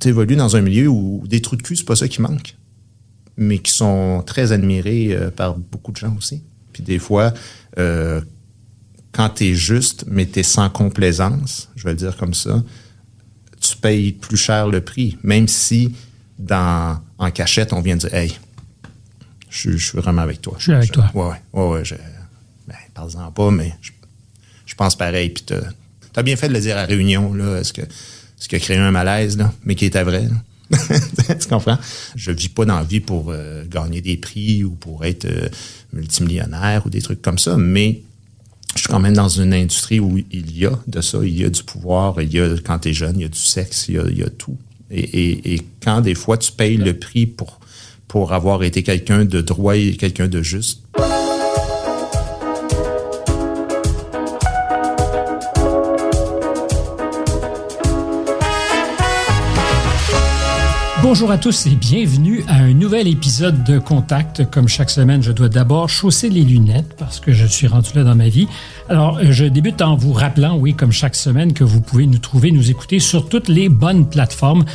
tu évolues dans un milieu où des trous de cul, c'est pas ça qui manque, mais qui sont très admirés euh, par beaucoup de gens aussi. Puis des fois, euh, quand tu es juste, mais tu es sans complaisance, je vais le dire comme ça, tu payes plus cher le prix, même si dans, en cachette, on vient de dire Hey, je, suis vraiment avec toi. Je suis avec toi. Ouais, ouais, ouais. je, ben, parle-en pas, mais je, je pense pareil. Puis tu as, bien fait de le dire à réunion, là, ce que, ce qui a créé un malaise, là, mais qui était vrai. tu comprends? Je vis pas dans la vie pour euh, gagner des prix ou pour être euh, multimillionnaire ou des trucs comme ça, mais je suis quand même dans une industrie où il y a de ça, il y a du pouvoir, il y a, quand tu jeune, il y a du sexe, il y a, tout. Et, quand des fois tu payes le prix pour avoir été quelqu'un de droit et quelqu'un de juste, Bonjour à tous et bienvenue à un nouvel épisode de Contact. Comme chaque semaine, je dois d'abord chausser les lunettes parce que je suis rendu là dans ma vie. Alors, je débute en vous rappelant, oui, comme chaque semaine, que vous pouvez nous trouver, nous écouter sur toutes les bonnes plateformes.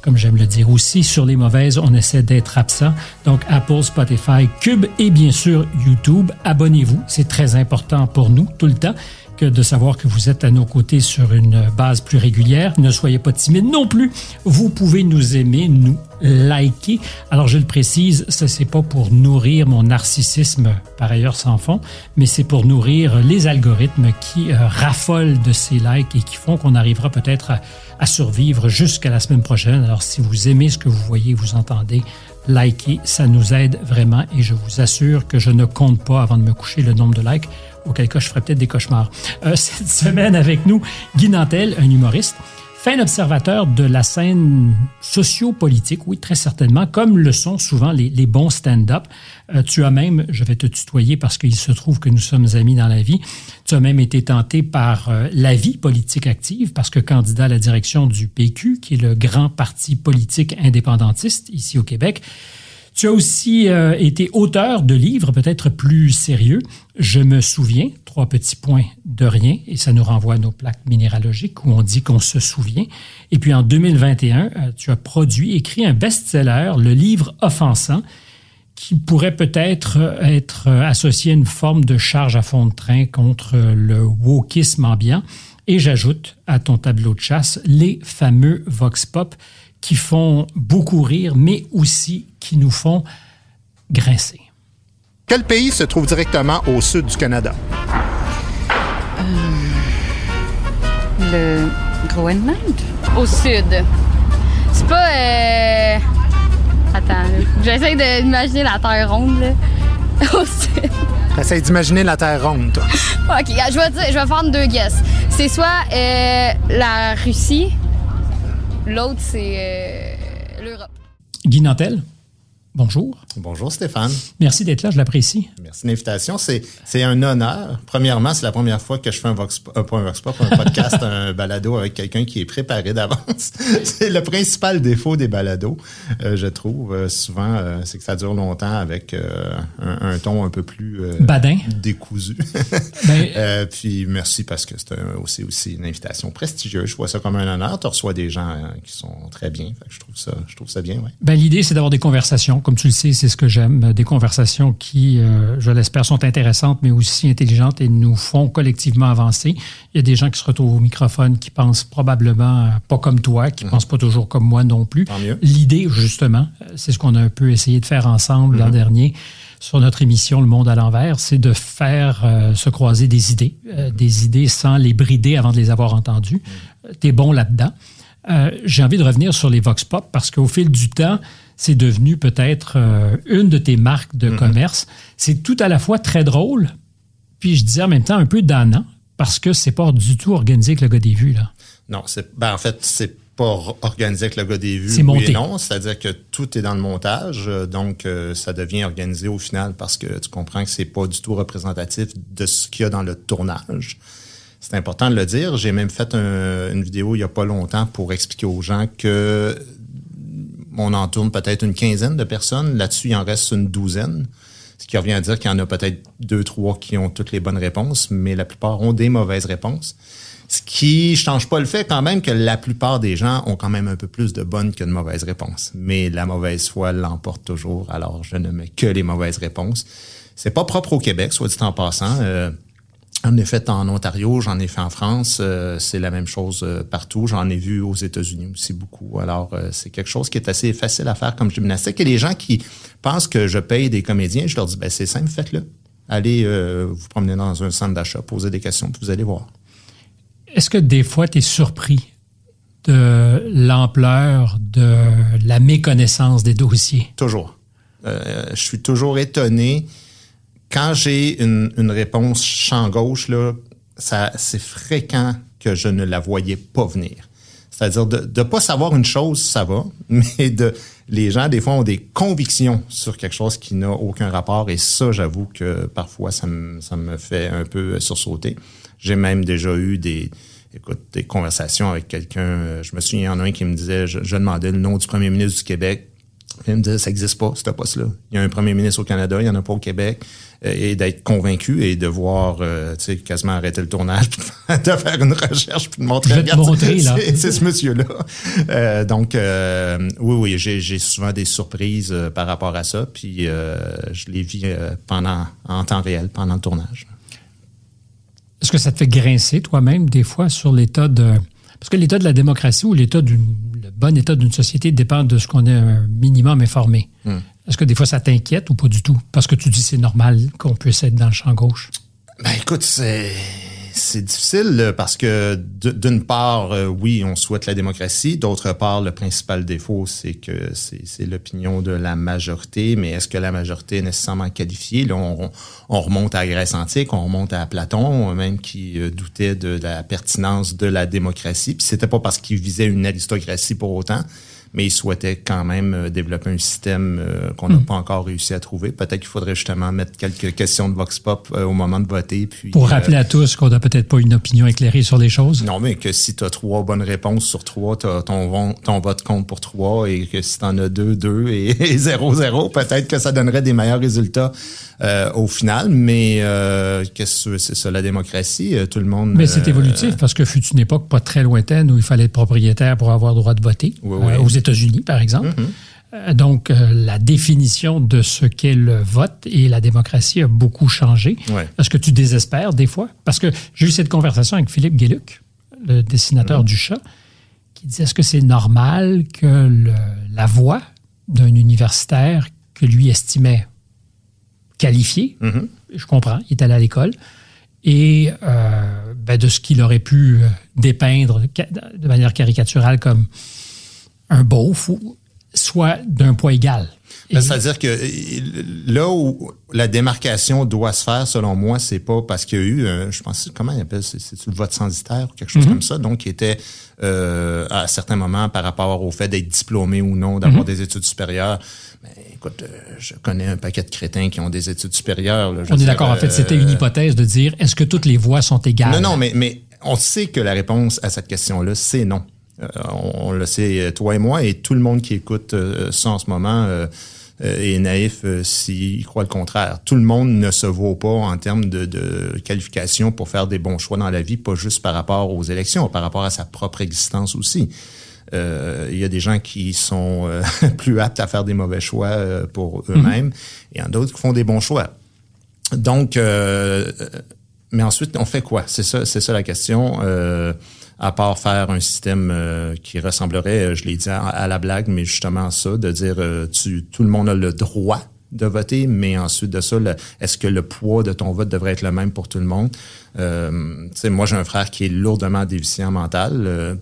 Comme j'aime le dire aussi, sur les mauvaises, on essaie d'être absent. Donc, Apple, Spotify, Cube et bien sûr YouTube. Abonnez-vous, c'est très important pour nous tout le temps que de savoir que vous êtes à nos côtés sur une base plus régulière. Ne soyez pas timide non plus. Vous pouvez nous aimer, nous liker. Alors je le précise, ce n'est pas pour nourrir mon narcissisme par ailleurs sans fond, mais c'est pour nourrir les algorithmes qui euh, raffolent de ces likes et qui font qu'on arrivera peut-être à, à survivre jusqu'à la semaine prochaine. Alors si vous aimez ce que vous voyez, vous entendez, likez, ça nous aide vraiment et je vous assure que je ne compte pas avant de me coucher le nombre de likes auquel cas je ferais peut-être des cauchemars. Euh, cette semaine avec nous, Guy Nantel, un humoriste, fin observateur de la scène sociopolitique, oui, très certainement, comme le sont souvent les, bons stand-up. Euh, tu as même, je vais te tutoyer parce qu'il se trouve que nous sommes amis dans la vie, tu as même été tenté par euh, la vie politique active parce que candidat à la direction du PQ, qui est le grand parti politique indépendantiste ici au Québec, tu as aussi euh, été auteur de livres peut-être plus sérieux. Je me souviens, trois petits points de rien, et ça nous renvoie à nos plaques minéralogiques où on dit qu'on se souvient. Et puis en 2021, euh, tu as produit, écrit un best-seller, le livre Offensant, qui pourrait peut-être être associé à une forme de charge à fond de train contre le wokisme ambiant. Et j'ajoute à ton tableau de chasse les fameux vox pop qui font beaucoup rire, mais aussi qui nous font grincer. Quel pays se trouve directement au sud du Canada? Euh, le Groenland? Au sud. C'est pas. Euh... Attends, j'essaie d'imaginer la Terre ronde, là. Au sud. Essaye d'imaginer la Terre ronde, toi. OK, je vais, dire, je vais faire deux guesses. C'est soit euh, la Russie, l'autre, c'est euh, l'Europe. Guy Nantel, bonjour. Bonjour Stéphane. Merci d'être là, je l'apprécie. Merci de l'invitation. C'est, c'est un honneur. Premièrement, c'est la première fois que je fais un Vox, euh, pas un Vox Pop, un podcast, un balado avec quelqu'un qui est préparé d'avance. c'est le principal défaut des balados, euh, je trouve. Euh, souvent, euh, c'est que ça dure longtemps avec un, un, ton un peu plus badin, décousu. ben, puis merci parce que c'est aussi, aussi une invitation prestigieuse. Je vois ça comme un honneur. Tu reçois des gens qui sont très bien. Fait que je trouve ça, je trouve ça bien. Ouais. Ben, l'idée, c'est d'avoir des conversations. Comme tu le sais, c'est ce que j'aime, des conversations qui, euh, je l'espère, sont intéressantes, mais aussi intelligentes et nous font collectivement avancer. Il y a des gens qui se retrouvent au microphone qui pensent probablement pas comme toi, qui mmh. pensent pas toujours comme moi non plus. L'idée, justement, c'est ce qu'on a un peu essayé de faire ensemble l'an dernier sur notre émission Le Monde à l'envers, c'est de faire euh, se croiser des idées, euh, des idées sans les brider avant de les avoir entendues. Mmh. Tu es bon là-dedans. Euh, j'ai envie de revenir sur les Vox Pop parce qu'au fil du temps, c'est devenu peut-être euh, une de tes marques de mm -hmm. commerce. C'est tout à la fois très drôle, puis je disais en même temps un peu dannant, parce que c'est pas du tout organisé avec le gars des vues. Là. Non, c'est ben en fait, c'est pas organisé avec le gars des vues. C'est monté. Oui non, c'est-à-dire que tout est dans le montage, donc euh, ça devient organisé au final parce que tu comprends que c'est pas du tout représentatif de ce qu'il y a dans le tournage. C'est important de le dire. J'ai même fait un, une vidéo il y a pas longtemps pour expliquer aux gens que on en tourne peut-être une quinzaine de personnes. Là-dessus, il en reste une douzaine. Ce qui revient à dire qu'il y en a peut-être deux, trois qui ont toutes les bonnes réponses, mais la plupart ont des mauvaises réponses. Ce qui change pas le fait quand même que la plupart des gens ont quand même un peu plus de bonnes que de mauvaises réponses. Mais la mauvaise foi l'emporte toujours, alors je ne mets que les mauvaises réponses. C'est pas propre au Québec, soit dit en passant. Euh, J'en ai fait en Ontario, j'en ai fait en France, euh, c'est la même chose euh, partout. J'en ai vu aux États-Unis aussi beaucoup. Alors, euh, c'est quelque chose qui est assez facile à faire comme gymnastique. Et les gens qui pensent que je paye des comédiens, je leur dis, ben c'est simple, faites-le. Allez vous promener dans un centre d'achat, poser des questions, puis vous allez voir. Est-ce que des fois, tu es surpris de l'ampleur de la méconnaissance des dossiers? Toujours. je suis toujours étonné quand j'ai une, réponse champ gauche, là, c'est fréquent que je ne la voyais pas venir. C'est-à-dire de ne pas savoir une chose, ça va, mais les gens, des fois, ont des convictions sur quelque chose qui n'a aucun rapport. Et ça, j'avoue que parfois, ça me, fait un peu sursauter. J'ai même déjà eu des, écoute, des conversations avec quelqu'un. Je me souviens, il y en a un qui me disait, je demandais le nom du premier ministre du Québec. Il me disait, ça n'existe pas, ce poste-là. Il y a un premier ministre au Canada, il n'y en a pas au Québec. Euh, et d'être convaincu et de voir, euh, tu sais, quasiment arrêter le tournage, de faire une recherche, puis de montrer. C'est ce monsieur-là. Euh, donc, oui, oui, j'ai souvent des surprises par rapport à ça, puis je les vis pendant, en temps réel, pendant le tournage. Est-ce que ça te fait grincer toi-même des fois sur l'état de... Parce que l'état de la démocratie ou l'état d'une le bon état d'une société dépend de ce qu'on est un minimum informé. Hmm. Est-ce que des fois ça t'inquiète ou pas du tout? Parce que tu dis c'est normal qu'on puisse être dans le champ gauche. Ben écoute, c'est c'est difficile parce que d'une part, euh, oui, on souhaite la démocratie. D'autre part, le principal défaut, c'est que c'est l'opinion de la majorité. Mais est-ce que la majorité est nécessairement qualifiée? Là, on, on, remonte à la Grèce antique, on remonte à Platon, même qui euh, doutait de la pertinence de la démocratie. Puis c'était pas parce qu'il visait une aristocratie pour autant mais ils souhaitaient quand même euh, développer un système euh, qu'on n'a hmm. pas encore réussi à trouver. Peut-être qu'il faudrait justement mettre quelques questions de Vox Pop euh, au moment de voter. Puis, Pour rappeler à tous qu'on n'a peut-être pas une opinion éclairée sur les choses. Non, mais que si tu as trois bonnes réponses sur trois, ton, ton vote compte pour trois et que si tu en as deux, deux et, zéro, zéro, peut-être que ça donnerait des meilleurs résultats au final. Mais qu'est-ce que c'est ça, la démocratie? tout le monde... Mais c'est évolutif parce que fut une époque pas très lointaine où il fallait être propriétaire pour avoir droit de voter. Oui, oui. États-Unis, par exemple. Mm-hmm. Euh, donc, euh, la définition de ce qu'est le vote et la démocratie a beaucoup changé. Est-ce que tu désespères des fois? Parce que j'ai eu cette conversation avec Philippe Guéluc, le dessinateur mm-hmm. du chat, qui disait est-ce que c'est normal que la voix d'un universitaire que lui estimait qualifié, mm-hmm. je comprends, il est allé à l'école, et euh, ben, de ce qu'il aurait pu dépeindre de manière caricaturale comme un beauf, soit d'un poids égal. Ben, c'est-à-dire que là où la démarcation doit se faire, selon moi, c'est pas parce qu'il y a eu, euh, je pense, comment il appelle, c'est le vote censitaire ou quelque chose mm-hmm. comme ça, donc qui était euh, à certains moments par rapport au fait d'être diplômé ou non, d'avoir mm-hmm. des études supérieures. Écoute, euh, je connais un paquet de crétins qui ont des études supérieures. On est d'accord. En fait, c'était une hypothèse de dire est-ce que toutes les voix sont égales? Non, non, mais mais on sait que la réponse à cette question-là, c'est non. Euh, on, le sait, toi et moi, et tout le monde qui écoute euh, ça en ce moment euh, est naïf s'il croit le contraire. Tout le monde ne se vaut pas en termes de, de, qualification pour faire des bons choix dans la vie, pas juste par rapport aux élections, par rapport à sa propre existence aussi. Il y a des gens qui sont plus aptes à faire des mauvais choix pour mm-hmm. eux-mêmes, et il y en a d'autres qui font des bons choix. Donc, mais ensuite, on fait quoi? C'est ça, c'est ça la question à part faire un système euh, qui ressemblerait, euh, je l'ai dit à, la blague, mais justement ça, de dire euh, tu, tout le monde a le droit de voter, mais ensuite de ça, est-ce que le poids de ton vote devrait être le même pour tout le monde? Euh, moi, j'ai un frère qui est lourdement déficient mental.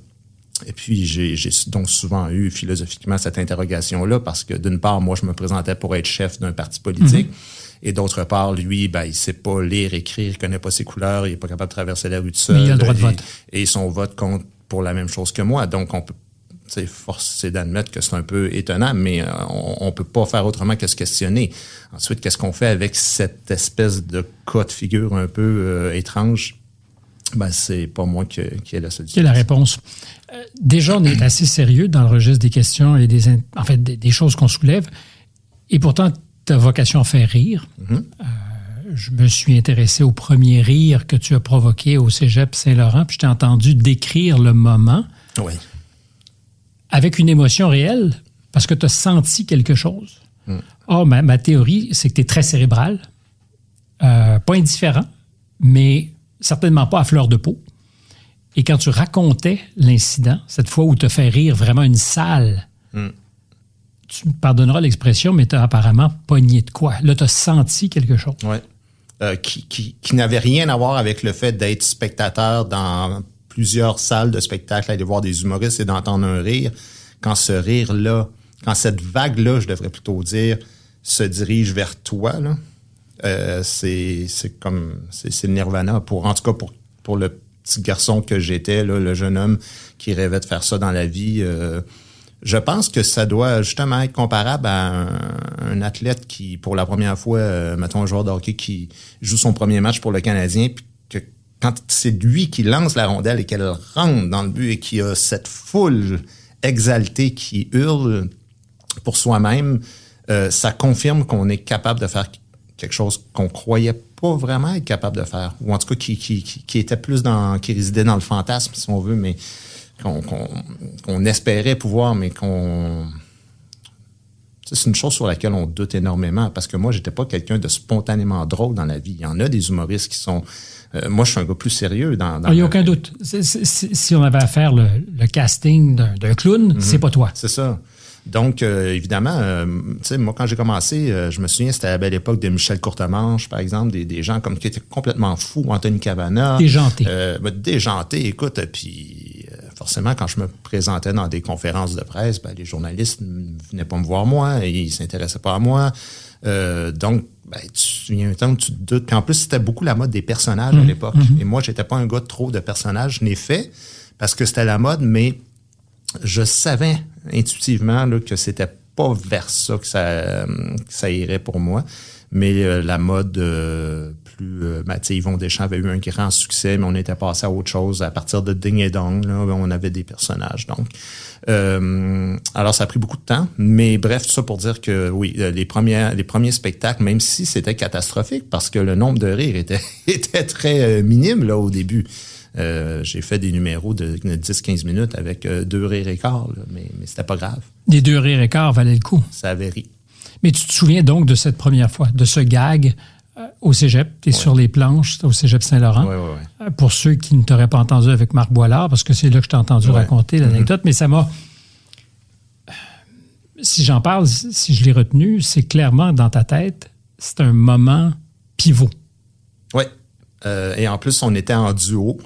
Et puis, j'ai donc souvent eu philosophiquement cette interrogation-là parce que d'une part, moi, je me présentais pour être chef d'un parti politique. Mm-hmm. Et d'autre part, lui, ben, il sait pas lire, écrire, il connaît pas ses couleurs, il est pas capable de traverser la rue de seul. Mais il a le droit de vote. Et son vote compte pour la même chose que moi. Donc, on peut c'est force d'admettre que c'est un peu étonnant, mais euh, on, on peut pas faire autrement que se questionner. Ensuite, qu'est-ce qu'on fait avec cette espèce de cas de figure un peu euh, étrange? Ben, c'est pas moi qui, qui ai la solution. Quelle est la réponse? Euh, déjà, on est assez sérieux dans le registre des questions et des, en fait, des choses qu'on soulève. Et pourtant, ta vocation à faire rire. Mm-hmm. Euh, je me suis intéressé au premier rire que tu as provoqué au Cégep Saint-Laurent, puis je t'ai entendu décrire le moment Oui. avec une émotion réelle parce que tu as senti quelque chose. Mm. Or, ma, ma théorie, c'est que tu es très cérébral, euh, pas indifférent, mais certainement pas à fleur de peau. Et quand tu racontais l'incident, cette fois où tu as fait rire vraiment une salle, Mm. tu me pardonneras l'expression, mais tu as apparemment pogné de quoi. Là, tu as senti quelque chose. Ouais. Euh, qui, qui, qui n'avait rien à voir avec le fait d'être spectateur dans plusieurs salles de spectacle, aller voir des humoristes et d'entendre un rire. Quand ce rire-là, quand cette vague-là, je devrais plutôt dire, se dirige vers toi, là, euh, c'est comme c'est le nirvana pour en tout cas pour pour le petit garçon que j'étais là, le jeune homme qui rêvait de faire ça dans la vie. euh, je pense que ça doit justement être comparable à un, un athlète qui, pour la première fois, euh, mettons un joueur de hockey qui joue son premier match pour le Canadien, puis que quand c'est lui qui lance la rondelle et qu'elle rentre dans le but et qu'il y a cette foule exaltée qui hurle pour soi-même, euh, ça confirme qu'on est capable de faire quelque chose qu'on croyait pas vraiment être capable de faire, ou en tout cas qui, qui, était plus dans, qui résidait dans le fantasme, si on veut, mais qu'on espérait pouvoir, mais qu'on c'est une chose sur laquelle on doute énormément parce que moi, j'étais pas quelqu'un de spontanément drôle dans la vie. Il y en a des humoristes qui sont. euh, moi, je suis un gars plus sérieux dans. dans Ah, Il n'y a aucun doute. Si on avait à faire le, le casting d'un clown, c'est pas toi. C'est ça. Donc, euh, évidemment, euh, tu sais, moi, quand j'ai commencé, euh, je me souviens, c'était à la belle époque de Michel Courtemanche, par exemple, des, des gens comme qui étaient complètement fous, Anthony Cavana. Déjanté. Euh, ben, déjanté, écoute, puis euh, forcément, quand je me présentais dans des conférences de presse, ben, les journalistes ne venaient pas me voir moi, et ils s'intéressaient pas à moi. Euh, donc, ben, tu, il y a un temps où tu te doutes. Puis en plus, c'était beaucoup la mode des personnages à l'époque. Et moi, j'étais pas un gars de trop de personnages. Je n'ai fait parce que c'était la mode, mais je savais intuitivement que c'était pas vers ça que ça, irait pour moi. Mais euh, la mode euh, plus... Euh, ben, Yvon Deschamps avait eu un grand succès, mais on était passé à autre chose. À partir de Ding et Dong, on avait des personnages. Donc, alors, ça a pris beaucoup de temps. Mais bref, tout ça pour dire que oui, les, premiers spectacles, même si c'était catastrophique, parce que le nombre de rires était, était très minime là, au début. Euh, j'ai fait des numéros de 10-15 minutes avec euh, deux rires et quart, là, mais, mais c'était pas grave. Les deux rires et quart valaient le coup. Ça avait ri. Mais tu te souviens donc de cette première fois, de ce gag euh, au cégep, tu es sur les planches au cégep Saint-Laurent. Ouais, ouais, ouais. Pour ceux qui ne t'auraient pas entendu avec Marc Boilard, parce que c'est là que je t'ai entendu raconter l'anecdote, mais ça m'a. Si j'en parle, si je l'ai retenu, c'est clairement dans ta tête, c'est un moment pivot. Euh, et en plus, on était en duo.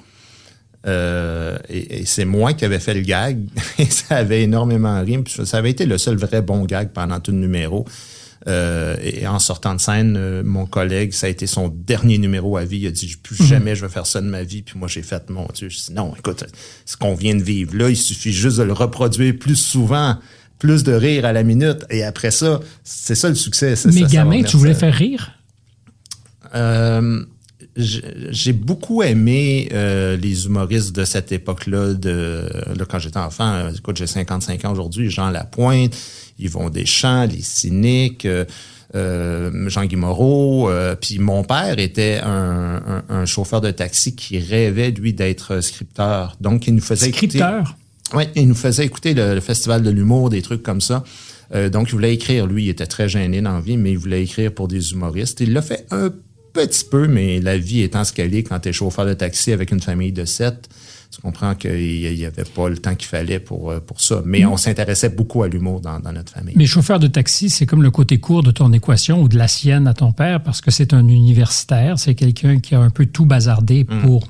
Euh, et, et c'est moi qui avais fait le gag. Et ça avait énormément ri. Ça avait été le seul vrai bon gag pendant tout le numéro. Euh, et en sortant de scène, euh, mon collègue, ça a été son dernier numéro à vie. Il a dit plus jamais je vais faire ça de ma vie. Puis moi, j'ai fait mon Dieu. Je dis non, écoute, ce qu'on vient de vivre là, il suffit juste de le reproduire plus souvent, plus de rire à la minute. Et après ça, c'est ça le succès. Mais ça, gamin, tu voulais faire rire? Euh, j'ai beaucoup aimé euh, les humoristes de cette époque-là, de là, quand j'étais enfant. euh, écoute, j'ai 55 ans aujourd'hui. Jean Lapointe, Yvon Deschamps, les cyniques, euh, euh, Jean-Guy Moreau. Puis mon père était un, un- un chauffeur de taxi qui rêvait, lui, d'être scripteur. Donc, il nous faisait écouter... Scripteur? Oui, il nous faisait écouter le, le festival de l'humour, des trucs comme ça. Donc, il voulait écrire. Lui, il était très gêné dans la vie, mais il voulait écrire pour des humoristes. Il l'a fait un petit peu, mais la vie étant ce qu'elle est quand tu es chauffeur de taxi avec une famille de sept, tu comprends qu'il n'y avait pas le temps qu'il fallait pour, euh, pour ça. Mais on s'intéressait beaucoup à l'humour dans, dans notre famille. Mais chauffeur de taxi, c'est comme le côté court de ton équation ou de la sienne à ton père, parce que c'est un universitaire, c'est quelqu'un qui a un peu tout bazardé pour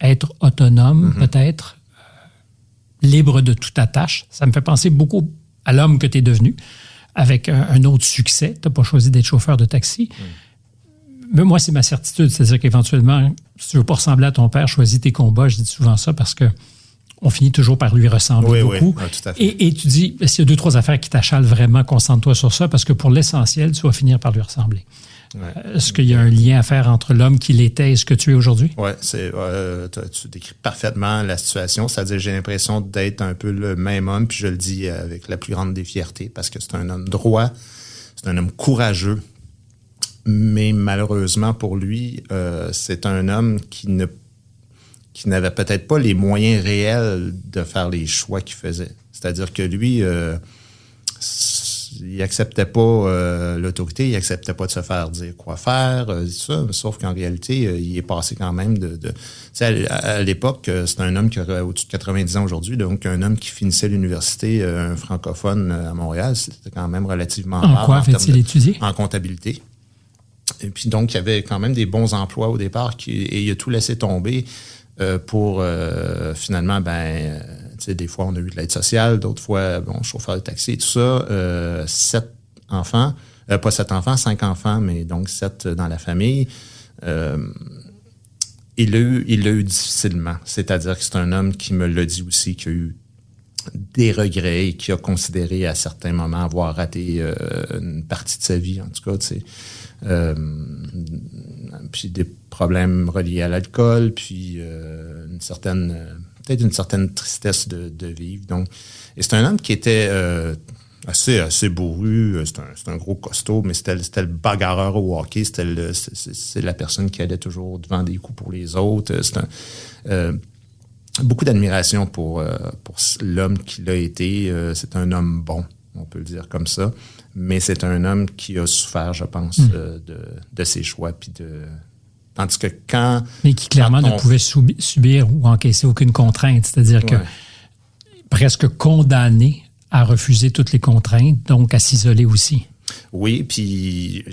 être autonome, peut-être, euh, libre de toute attache. Ça me fait penser beaucoup à l'homme que tu es devenu, avec un, un autre succès. Tu n'as pas choisi d'être chauffeur de taxi. Mais moi, c'est ma certitude. C'est-à-dire qu'éventuellement, si tu veux pas ressembler à ton père, choisis tes combats. Je dis souvent ça parce que on finit toujours par lui ressembler Oui, oui. beaucoup. Tout à fait. Et, et tu dis, s'il y a deux, trois affaires qui t'achalent vraiment, concentre-toi sur ça parce que pour l'essentiel, tu vas finir par lui ressembler. Ouais. Est-ce qu'il y a un lien à faire entre l'homme qu'il était et ce que tu es aujourd'hui? C'est euh, tu décris parfaitement la situation. C'est-à-dire, j'ai l'impression d'être un peu le même homme, puis je le dis avec la plus grande des fiertés, parce que c'est un homme droit, c'est un homme courageux, Mais malheureusement pour lui, euh, c'est un homme qui ne qui n'avait peut-être pas les moyens réels de faire les choix qu'il faisait. C'est-à-dire que lui, euh, il acceptait pas euh, l'autorité, il acceptait pas de se faire dire quoi faire, euh, ça, sauf qu'en réalité, euh, il est passé quand même de... de à, à l'époque, c'est un homme qui aurait au-dessus de 90 ans aujourd'hui, donc un homme qui finissait l'université, un francophone à Montréal, c'était quand même relativement En quoi fait-il étudier? En comptabilité. Et puis donc, il y avait quand même des bons emplois au départ qui, et il a tout laissé tomber euh, pour euh, finalement, ben, euh, tu sais, des fois, on a eu de l'aide sociale, d'autres fois, bon, chauffeur de taxi et tout ça. sept enfants, pas sept enfants, cinq enfants, mais donc sept dans la famille. il l'a eu, il l'a eu difficilement. C'est-à-dire que c'est un homme qui me l'a dit aussi, qui a eu des regrets et qui a considéré à certains moments avoir raté une partie de sa vie, en tout cas. Euh, puis des problèmes reliés à l'alcool, puis euh, une certaine, euh, peut-être une certaine tristesse de, vivre. Donc, et c'est un homme qui était assez, assez bourru, c'est un, un, gros costaud, mais c'était, le bagarreur au hockey, c'était c'est, la personne qui allait toujours devant des coups pour les autres. C'est un, beaucoup d'admiration pour, pour l'homme qu'il a été. c'est un homme bon, on peut le dire comme ça mais c'est un homme qui a souffert, je pense, hmm. euh, de, de, ses choix. Puis de... Tandis que quand. Mais qui clairement ne pouvait subir ou encaisser aucune contrainte. C'est-à-dire que presque condamné à refuser toutes les contraintes, donc à s'isoler aussi. Oui, puis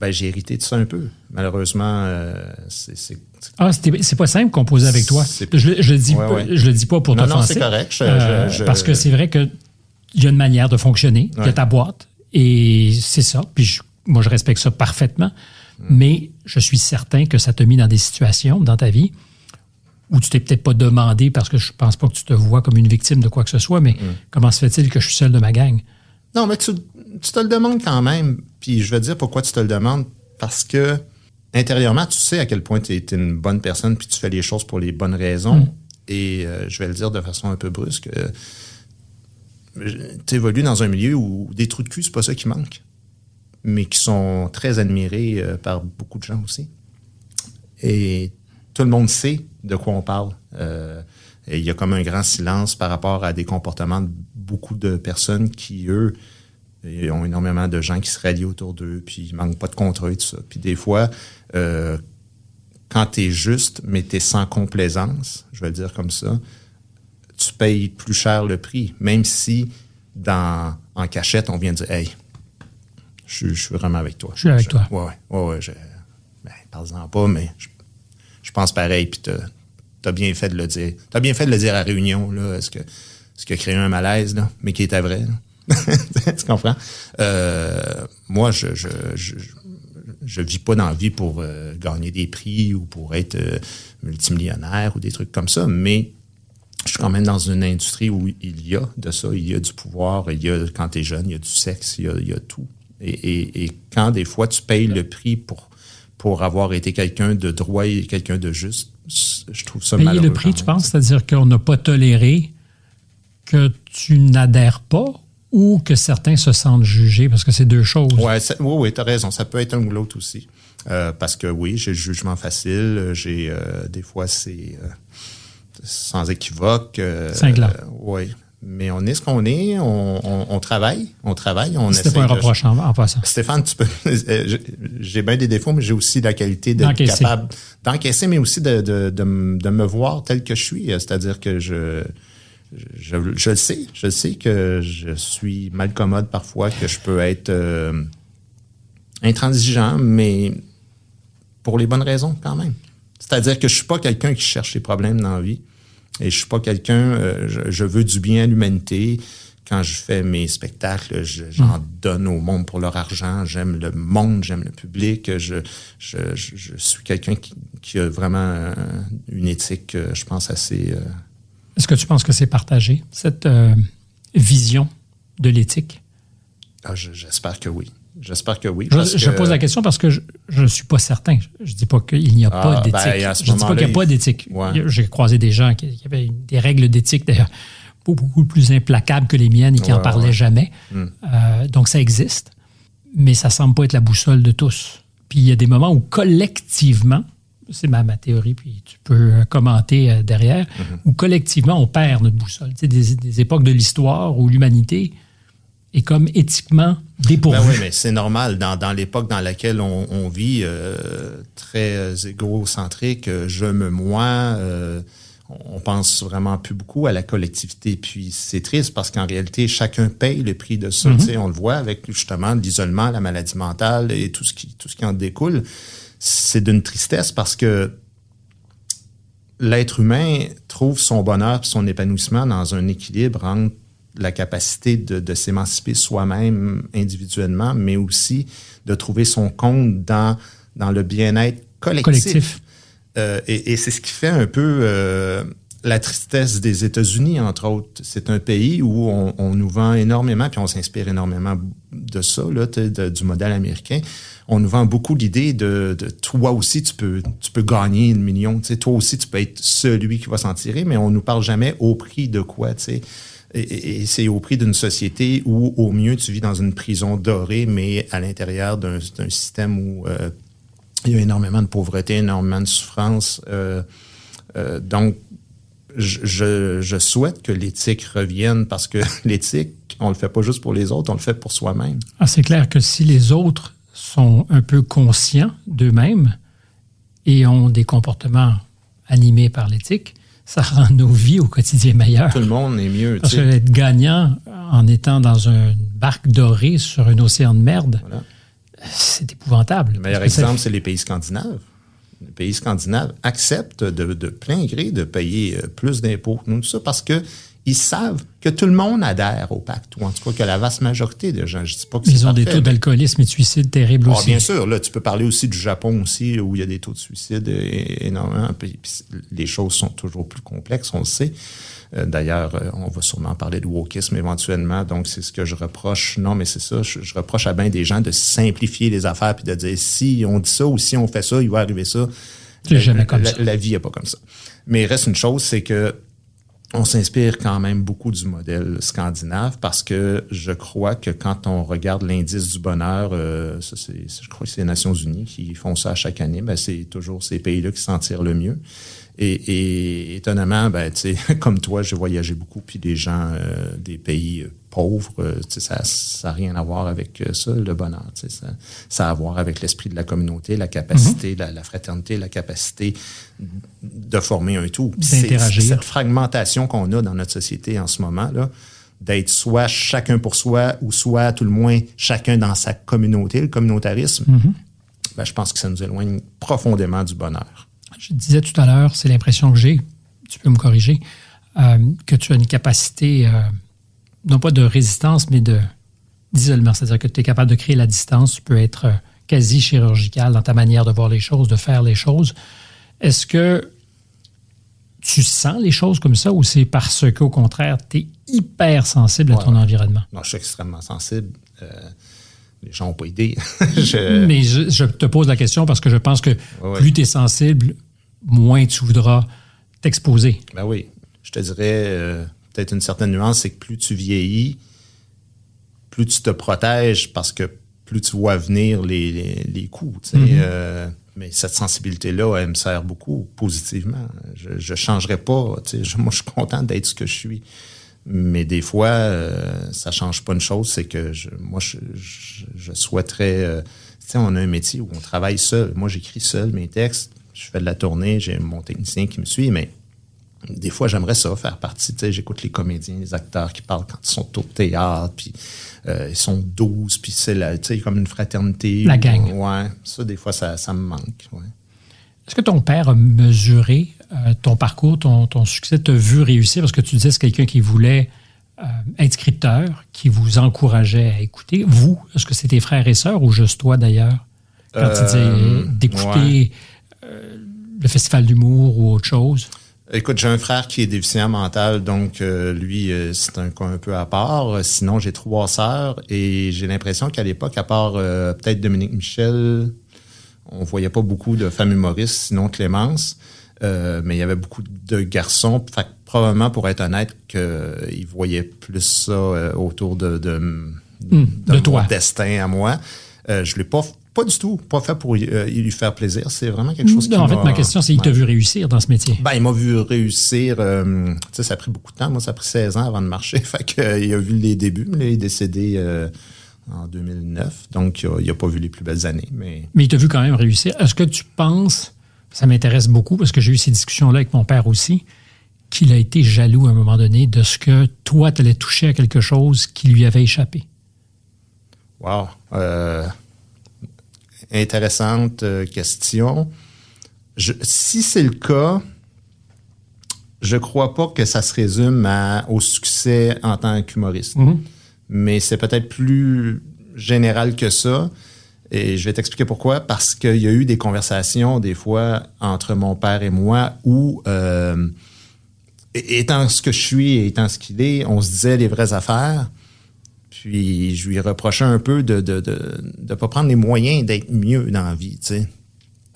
ben, j'ai hérité de ça un peu. Malheureusement, euh, c'est. Ah, c'est pas simple composer avec toi. Je, je, le dis, pas, je le dis pas pour t'offenser. Non, c'est correct. Euh, parce que c'est vrai que il y a une manière de fonctionner. Il y a ta boîte. Et c'est ça. Puis moi, je respecte ça parfaitement. Mais je suis certain que ça t'a mis dans des situations dans ta vie où tu t'es peut-être pas demandé, parce que je pense pas que tu te vois comme une victime de quoi que ce soit, mais mm. comment se fait-il que je suis seul de ma gang? Non, mais tu, te le demandes quand même. Puis je vais te dire pourquoi tu te le demandes. Parce que intérieurement, tu sais à quel point tu es, une bonne personne puis tu fais les choses pour les bonnes raisons. Mm. Et euh, je vais le dire de façon un peu brusque. Euh, tu évolues dans un milieu où des trous de cul, c'est pas ça qui manque, mais qui sont très admirés euh, par beaucoup de gens aussi. Et tout le monde sait de quoi on parle. Euh, et il y a comme un grand silence par rapport à des comportements de beaucoup de personnes qui, eux, ont énormément de gens qui se rallient autour d'eux, puis ils manquent pas de contrôle et tout ça. Puis des fois, euh, quand tu es juste, mais tu es sans complaisance, je vais le dire comme ça, tu payes plus cher le prix, même si dans, en cachette, on vient dire Hey, je, suis vraiment avec toi. Je suis avec toi. Ouais, ouais, ouais. Je, ben, parle-en pas, mais je, pense pareil, puis tu as bien fait de le dire. Tu as bien fait de le dire à Réunion, là, ce que, ce qui a créé un malaise, là, mais qui était vrai. tu comprends? Euh, moi, je, je, je, vis pas dans la vie pour euh, gagner des prix ou pour être euh, multimillionnaire ou des trucs comme ça, mais je suis quand même dans une industrie où il y a de ça, il y a du pouvoir, il y a, quand tu es jeune, il y a du sexe, il y a, tout. Et, quand des fois tu payes le prix pour, pour avoir été quelqu'un de droit et quelqu'un de juste, je trouve ça Payer le prix, tu penses? C'est-à-dire qu'on n'a pas toléré que tu n'adhères pas ou que certains se sentent jugés, parce que c'est deux choses. Ouais, oui, oui, tu as raison. Ça peut être un ou l'autre aussi. Euh, parce que oui, j'ai le jugement facile. J'ai euh, des fois, c'est... Euh, sans équivoque. Cinglant. oui. Mais on est ce qu'on est, on, travaille, on travaille, on C'était pas un reproche en, passant. Stéphane, tu peux, j'ai bien des défauts, mais j'ai aussi la qualité d'être capable d'encaisser, mais aussi de, de, me voir tel que je suis. C'est-à-dire que je, je, le sais, je sais que je suis mal commode parfois, que je peux être euh, intransigeant, mais pour les bonnes raisons quand même. C'est-à-dire que je suis pas quelqu'un qui cherche les problèmes dans la vie. Et je suis pas quelqu'un, euh, je, veux du bien à l'humanité. Quand je fais mes spectacles, j'en mm. donne au monde pour leur argent. J'aime le monde, j'aime le public. Je, suis quelqu'un qui, qui, a vraiment euh, une éthique, je pense, assez... Est-ce que tu penses que c'est partagé, cette vision de l'éthique? Ah, j'espère que oui. J'espère que oui. Je, pose la question parce que je ne suis pas certain. Je ne dis pas qu'il n'y a pas ah, d'éthique. Ben, je ne dis pas qu'il n'y a pas d'éthique. J'ai croisé des gens qui, avaient des règles d'éthique d'ailleurs beaucoup plus implacables que les miennes et qui n'en parlaient jamais. Hmm. Euh, donc ça existe, mais ça ne semble pas être la boussole de tous. puis il y a des moments où collectivement, c'est ma, ma théorie, puis tu peux euh, commenter euh, derrière, où collectivement on perd notre boussole. Sais, des, des époques de l'histoire où l'humanité est comme éthiquement dépourvue. Ben oui, mais c'est normal. Dans, dans l'époque dans laquelle on, on vit, euh, très égocentrique, je me moi, euh, on pense vraiment plus beaucoup à la collectivité. Puis c'est triste parce qu'en réalité, chacun paye le prix de ça. Tu sais, On le voit avec justement l'isolement, la maladie mentale et tout ce qui, tout ce qui en découle. C'est d'une tristesse parce que l'être humain trouve son bonheur et son épanouissement dans un équilibre entre la capacité de, de s'émanciper soi-même individuellement, mais aussi de trouver son compte dans, dans le bien-être collectif. Collectif. Euh, et et c'est ce qui fait un peu euh, la tristesse des États-Unis, entre autres. C'est un pays où on, on nous vend énormément, puis on s'inspire énormément de ça, là, de- du modèle américain. On nous vend beaucoup l'idée de, de toi aussi, tu peux, tu peux gagner le million. Toi aussi, tu peux être celui qui va s'en tirer, mais on nous parle jamais au prix de quoi. Tu sais. Et, c'est au prix d'une société où, au mieux, tu vis dans une prison dorée, mais à l'intérieur d'un système où euh, il y a énormément de pauvreté, énormément de souffrance. Euh, euh, donc, je, souhaite que l'éthique revienne parce que l'éthique, on le fait pas juste pour les autres, on le fait pour soi-même. Ah, c'est clair que si les autres sont un peu conscients d'eux-mêmes et ont des comportements animés par l'éthique, ça rend nos vies au quotidien meilleures. Tout le monde est mieux. Parce que être gagnant en étant dans une barque dorée sur un océan de merde, Voilà. c'est épouvantable. Le meilleur ça- exemple, c'est les pays scandinaves. Les pays scandinaves acceptent de, de plein gré de payer euh, plus d'impôts que nous, tout ça, parce que ils savent que tout le monde adhère au pacte, ou en tout cas que la vaste majorité des gens. Je dis pas que c'est Ils ont des taux d'alcoolisme et de suicide terribles Ah, aussi. bien sûr, là, tu peux parler aussi du Japon aussi, où il y a des taux de suicide é- énormément. Puis, puis les choses sont toujours plus complexes, on le sait. Euh, D'ailleurs, euh, on va sûrement parler de wokisme éventuellement, donc c'est ce que je reproche. Non, mais c'est ça, je, je reproche à bien des gens de simplifier les affaires puis de dire si on dit ça ou si on fait ça, il va arriver ça. C'est La- jamais comme la, ça. La vie n'est pas comme ça. Mais il reste une chose, c'est que on s'inspire quand même beaucoup du modèle scandinave parce que je crois que quand on regarde l'indice du bonheur, euh, ça je crois que c'est les Nations Unies qui font ça chaque année, ben c'est toujours ces pays-là qui s'en tirent le mieux. Et, et étonnamment, ben, tu sais, comme toi, j'ai voyagé beaucoup, puis des gens euh, des pays euh, pauvres, euh, tu sais, ça n'a rien à voir avec ça, le bonheur. tu sais, Ça, ça a à voir avec l'esprit de la communauté, la capacité, la, la fraternité, la capacité de former un tout. D'interagir. Cette fragmentation qu'on a dans notre société en ce moment, là, d'être soit chacun pour soi ou soit tout le moins chacun dans sa communauté, le communautarisme, ben, je pense que ça nous éloigne profondément du bonheur. Je disais tout à l'heure, c'est l'impression que j'ai, tu peux me corriger, euh, que tu as une capacité, euh, non pas de résistance, mais de d'isolement. C'est-à-dire que tu es capable de créer la distance, tu peux être euh, quasi chirurgical dans ta manière de voir les choses, de faire les choses. Est-ce que tu sens les choses comme ça ou c'est parce qu'au contraire, tu es hyper sensible à Ouais, ton ouais. environnement? Non, je suis extrêmement sensible. Euh, les gens n'ont pas idée. je, Mais je, je te pose la question parce que je pense que Ouais. plus tu es sensible, moins tu voudras t'exposer. Ben oui. Je te dirais, euh, peut-être une certaine nuance, c'est que plus tu vieillis, plus tu te protèges parce que plus tu vois venir les, les, les coups. sais. Euh, mais cette sensibilité-là, elle me sert beaucoup positivement. Je ne changerai pas. Je- moi, je suis content d'être ce que je suis. Mais des fois, euh, ça change pas une chose, c'est que je, moi, je, je, je souhaiterais... euh, tu sais, on a un métier où on travaille seul. Moi, j'écris seul mes textes. Je fais de la tournée, j'ai mon technicien qui me suit, mais des fois, j'aimerais ça, faire partie. Tu sais, j'écoute les comédiens, les acteurs qui parlent quand ils sont au théâtre, puis euh, ils sont 12, puis c'est la- tu sais, comme une fraternité. La gang. Ouais, ça, des fois, ça, ça me manque. Ouais. Est-ce que ton père a mesuré euh, ton parcours, ton, ton succès, t'a vu réussir? Parce que tu disais que c'est quelqu'un qui voulait euh, être scripteur, qui vous encourageait à écouter. Vous, est-ce que c'est tes frères et sœurs ou juste toi d'ailleurs? Quand tu disais d'écouter ouais. Euh, le festival d'humour ou autre chose? Écoute, j'ai un frère qui est déficient mental, donc euh, lui, euh, c'est un peu à part. Sinon, j'ai trois sœurs et j'ai l'impression qu'à l'époque, à part euh, peut-être Dominique Michel, on voyait pas beaucoup de femmes humoristes, sinon Clémence. Mais il y avait beaucoup de garçons. Fait que probablement, pour être honnête, qu'ils voyaient plus ça autour de, de, de mon toi. destin à moi. Je l'ai pas Pas du tout. Pas fait pour euh, lui faire plaisir. C'est vraiment quelque chose qui Non, en fait, m'a- question, c'est il t'a vu réussir dans ce métier? Ben, il m'a vu réussir. euh, tu sais, ça a pris beaucoup de temps. Moi, ça a pris 16 ans avant de marcher. Fait que, euh, il a vu les débuts. Mais il est décédé euh, en 2009. Donc, il a, il a pas vu les plus belles années. Mais Mais il t'a vu quand même réussir. Est-ce que tu penses, ça m'intéresse beaucoup parce que j'ai eu ces discussions-là avec mon père aussi, qu'il a été jaloux à un moment donné de ce que toi, tu allais toucher à quelque chose qui lui avait échappé? Wow. Intéressante euh, question. Je- si c'est le cas, je crois pas que ça se résume à- au succès en tant qu'humoriste. Mais c'est peut-être plus général que ça. Et je vais t'expliquer pourquoi. Parce qu'il y a eu des conversations, des fois, entre mon père et moi, où, euh, étant ce que je suis et étant ce qu'il est, on se disait les vraies affaires. Puis je lui reprochais un peu de ne de, de, de pas prendre les moyens d'être mieux dans la vie, tu sais.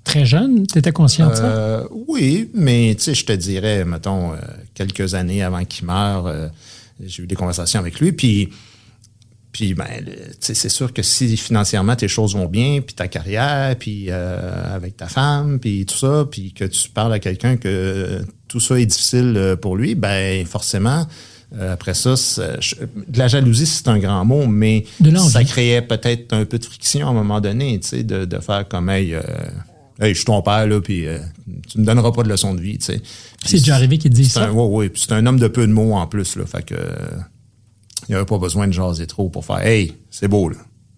Très jeune, tu étais conscient de ça? Euh, oui, mais tu sais, je te dirais, mettons, euh, quelques années avant qu'il meure, euh, j'ai eu des conversations avec lui, puis, puis ben, c'est sûr que si financièrement tes choses vont bien, puis ta carrière, puis avec ta femme, puis tout ça, puis que tu parles à quelqu'un que tout ça est difficile pour lui, ben forcément, après ça, c'est- je- de la jalousie, c'est un grand mot, mais De ça créait peut-être un peu de friction à un moment donné, tu sais, de, de faire comme, hey, euh, hey, je suis ton père, là, puis euh, tu me donneras pas de leçon de vie, tu sais. C'est déjà arrivé qu'il te dise c'est ça? un, ouais, ouais, puis c'est un homme de peu de mots en plus, là, fait que euh, il n'y avait pas besoin de jaser trop pour faire, hey, c'est beau, là.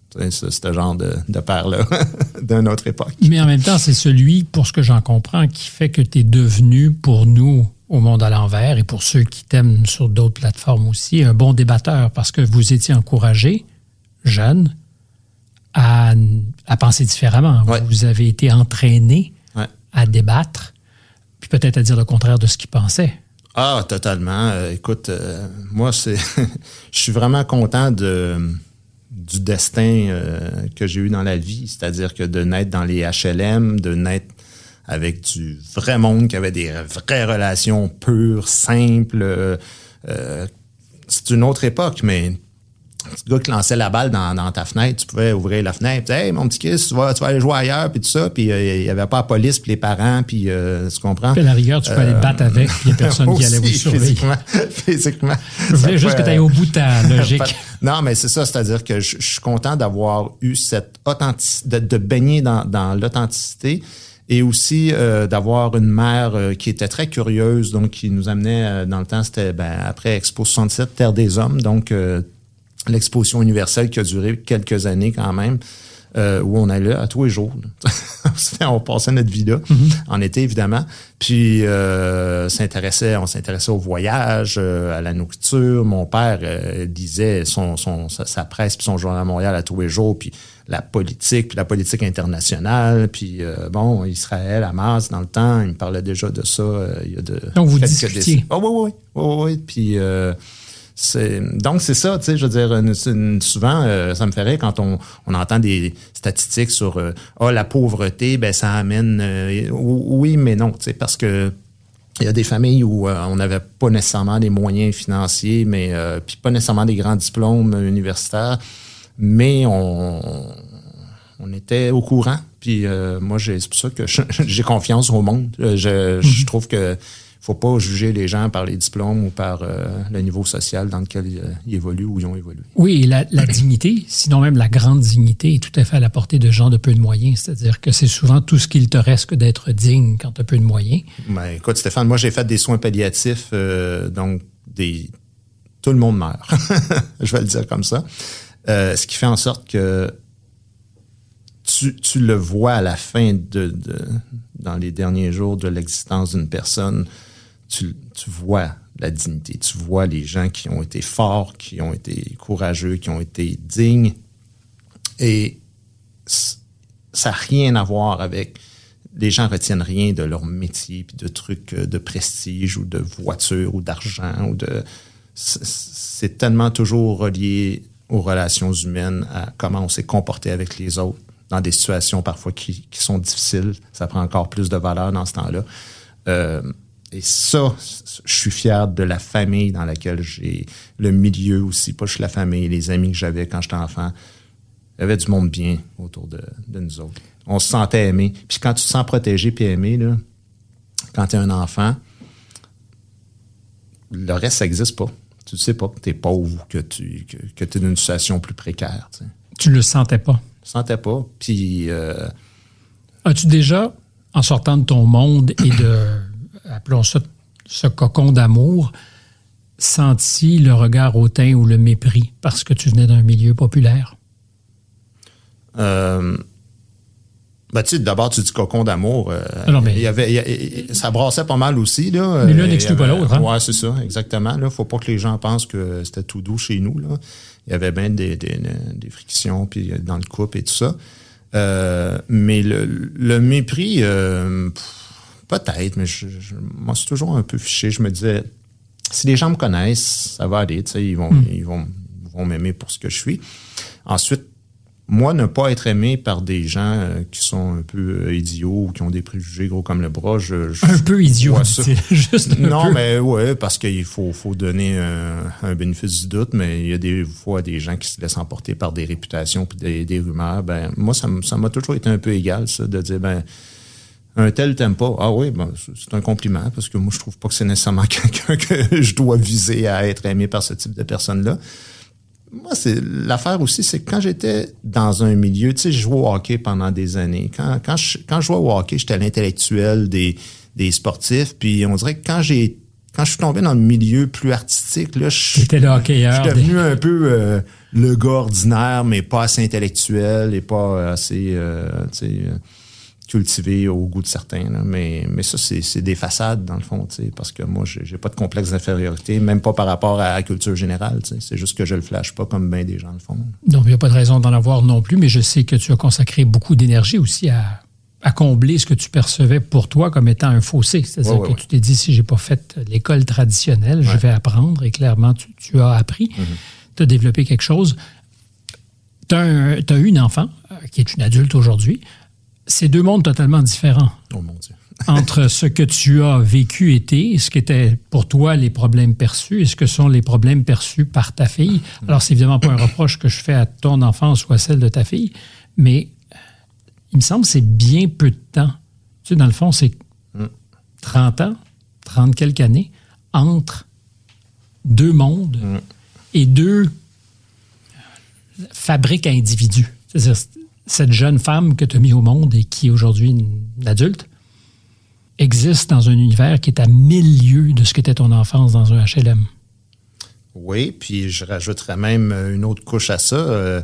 Tu sais, ce, ce genre de, de père-là d'une autre époque. Mais en même temps, c'est celui, pour ce que j'en comprends, qui fait que tu es devenu, pour nous, au monde à l'envers, et pour ceux qui t'aiment sur d'autres plateformes aussi, un bon débatteur, parce que vous étiez encouragé, jeune, à, à penser différemment. Ouais. Vous avez été entraîné Ouais. à débattre, puis peut-être à dire le contraire de ce qu'il pensait. Ah, totalement. Euh, écoute, euh, moi, c'est, je suis vraiment content de du destin euh, que j'ai eu dans la vie, c'est-à-dire que de naître dans les HLM, de naître avec du vrai monde qui avait des vraies relations pures, simples. euh, euh, c'est une autre époque, mais un petit gars qui lançait la balle dans, dans ta fenêtre, tu pouvais ouvrir la fenêtre, hey mon petit Chris, tu vas, tu vas aller jouer ailleurs, puis tout ça, puis euh, il y avait pas la police, puis les parents, puis euh, tu comprends? Puis à la rigueur, tu peux aller te battre avec, puis il n'y a personne qui allait vous surveiller. Physiquement, physiquement. Je voulais juste que tu ailles au bout de ta logique. Non, mais c'est ça, c'est-à-dire que je, je suis content d'avoir eu cette authenticité, de, de baigner dans, dans l'authenticité et aussi euh, d'avoir une mère euh, qui était très curieuse, donc qui nous amenait euh, dans le temps, c'était ben, après Expo 67, Terre des Hommes, donc euh, l'exposition universelle qui a duré quelques années quand même. euh, où on allait à tous les jours. on passait notre vie là, en été évidemment. Puis euh, s'intéressait, on s'intéressait au voyage, euh, à la nourriture. Mon père euh, lisait son, son, sa, sa presse puis son journal à Montréal à tous les jours, puis la politique, puis la politique internationale, puis euh, bon, Israël, Hamas, dans le temps, il me parlait déjà de ça euh, il y a de Donc, vous discutiez. décennies. Ah oui, oui, oui, oui, oui. Puis euh, c'est donc c'est ça, tu sais, je veux dire, une- c'est une- souvent euh, ça me fait rire quand on, on entend des statistiques sur euh, ah la pauvreté, ben ça amène euh, oui mais non, tu sais, parce que il y a des familles où euh, on n'avait pas nécessairement des moyens financiers, mais euh, puis pas nécessairement des grands diplômes universitaires, mais on, on était au courant. Puis euh, moi, c'est pour ça que j'ai confiance au monde. Euh, Je, je trouve que faut pas juger les gens par les diplômes ou par euh, le niveau social dans lequel euh, ils évoluent ou ils ont évolué. Oui, et la, la dignité, sinon même la grande dignité, est tout à fait à la portée de gens de peu de moyens. C'est-à-dire que c'est souvent tout ce qu'il te reste que d'être digne quand tu as peu de moyens. Ben, écoute, Stéphane, moi, j'ai fait des soins palliatifs, donc des tout le monde meurt. Je vais le dire comme ça. Euh, ce qui fait en sorte que tu, tu le vois à la fin de, dans les derniers jours de l'existence d'une personne, tu, tu vois la dignité, tu vois les gens qui ont été forts, qui ont été courageux, qui ont été dignes. Et ça n'a rien à voir avec les gens retiennent rien de leur métier puis de trucs euh, de prestige ou de voiture ou d'argent ou de c'est tellement toujours relié aux relations humaines à comment on s'est comporté avec les autres dans des situations parfois qui, sont difficiles ça prend encore plus de valeur dans ce temps-là Euh, et ça je suis fier de la famille dans laquelle j'ai le milieu aussi pas juste la famille les amis que j'avais quand j'étais enfant Il y avait du monde bien autour de, de nous autres. On se sentait aimé. Puis quand tu te sens protégé puis aimé, là, quand tu es un enfant, le reste, ça n'existe pas. Tu ne sais pas que tu es pauvre, que tu que, que es dans une situation plus précaire. Tu, sais. Tu le sentais pas. Je sentais pas. Puis, euh, As-tu déjà, en sortant de ton monde et de, appelons ça, ce cocon d'amour, senti le regard hautain ou le mépris parce que tu venais d'un milieu populaire? euh, ben, tu sais, d'abord, tu dis cocon d'amour. euh, Ah non, mais- il y avait, il y a- ça brassait pas mal aussi. Là. Mais l'un Euh, n'exclut il avait- pas l'autre, hein? Ouais, c'est ça, exactement. Là, faut pas que les gens pensent que c'était tout doux chez nous. Là. Il y avait bien des, des, des frictions puis dans le couple et tout ça. Euh, mais le, le mépris, euh, peut-être, mais je, je, moi, c'est toujours un peu fiché. Je me disais, si les gens me connaissent, ça va aller. tu sais, Ils vont, Hmm. ils vont, ils vont m'aimer pour ce que je suis. Ensuite, moi, ne pas être aimé par des gens euh, qui sont un peu euh, idiots ou qui ont des préjugés gros comme le bras, je, je- Un peu idiot, dit-il. Juste un non, peu. mais ouais, parce qu'il faut, faut donner un, un bénéfice du doute, mais il y a des fois des gens qui se laissent emporter par des réputations puis des, des rumeurs. Ben, moi, ça m'a toujours été un peu égal, ça, de dire, ben, un tel t'aime pas. Ah oui, ben, c'est- c'est un compliment, parce que moi, je trouve pas que c'est nécessairement quelqu'un que je dois viser à être aimé par ce type de personne-là. Moi, c'est l'affaire aussi, c'est que quand j'étais dans un milieu, tu sais, je jouais au hockey pendant des années. Quand, quand, je, quand je jouais au hockey, j'étais l'intellectuel des, des sportifs. Puis on dirait que quand j'ai quand je suis tombé dans le milieu plus artistique, là, je, le je hockeyeur. suis devenu un peu euh, le gars ordinaire, mais pas assez intellectuel et pas assez euh, tu sais, euh, cultivé au goût de certains. là. Mais, mais ça, c'est c'est des façades, dans le fond, parce que moi, j'ai pas de complexe d'infériorité, même pas par rapport à la culture générale. C'est juste que je le flash pas comme bien des gens le font. Donc, il n'y a pas de raison d'en avoir non plus, mais je sais que tu as consacré beaucoup d'énergie aussi à, à combler ce que tu percevais pour toi comme étant un fossé. C'est-à-dire Ouais, ouais, que ouais. tu t'es dit, si j'ai pas fait l'école traditionnelle, je vais apprendre. Et clairement, tu, tu as appris. Tu as développé quelque chose. Tu as, eu une enfant euh, qui est une adulte aujourd'hui. C'est deux mondes totalement différents Oh mon Dieu. entre ce que tu as vécu été, ce qui était pour toi les problèmes perçus et ce que sont les problèmes perçus par ta fille. Alors, c'est évidemment pas un reproche que je fais à ton enfance ou à celle de ta fille, mais il me semble que c'est bien peu de temps. Tu sais, dans le fond, c'est 30 ans, 30 quelques années, entre deux mondes et deux fabriques à individus. Cette jeune femme que tu as mis au monde et qui est aujourd'hui une adulte, existe dans un univers qui est à mille lieues de ce qu'était ton enfance dans un HLM. Oui, puis je rajouterais même une autre couche à ça. euh,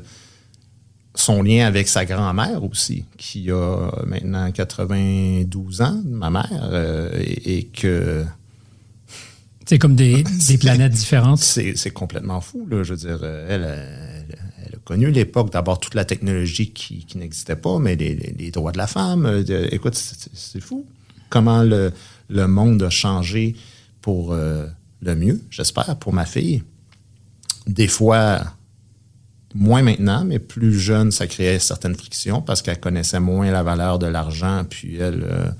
son lien avec sa grand-mère aussi, qui a maintenant 92 ans, ma mère, euh, et, et que C'est comme des, des planètes différentes. c'est complètement fou. Là. Je veux dire, euh, elle, connu l'époque d'abord toute la technologie qui, n'existait pas, mais les, droits de la femme. euh, écoute, c'est fou. Comment le, le monde a changé pour euh, le mieux, j'espère, pour ma fille. Des fois, moins maintenant, mais plus jeune, ça créait certaines frictions parce qu'elle connaissait moins la valeur de l'argent, puis elle, euh,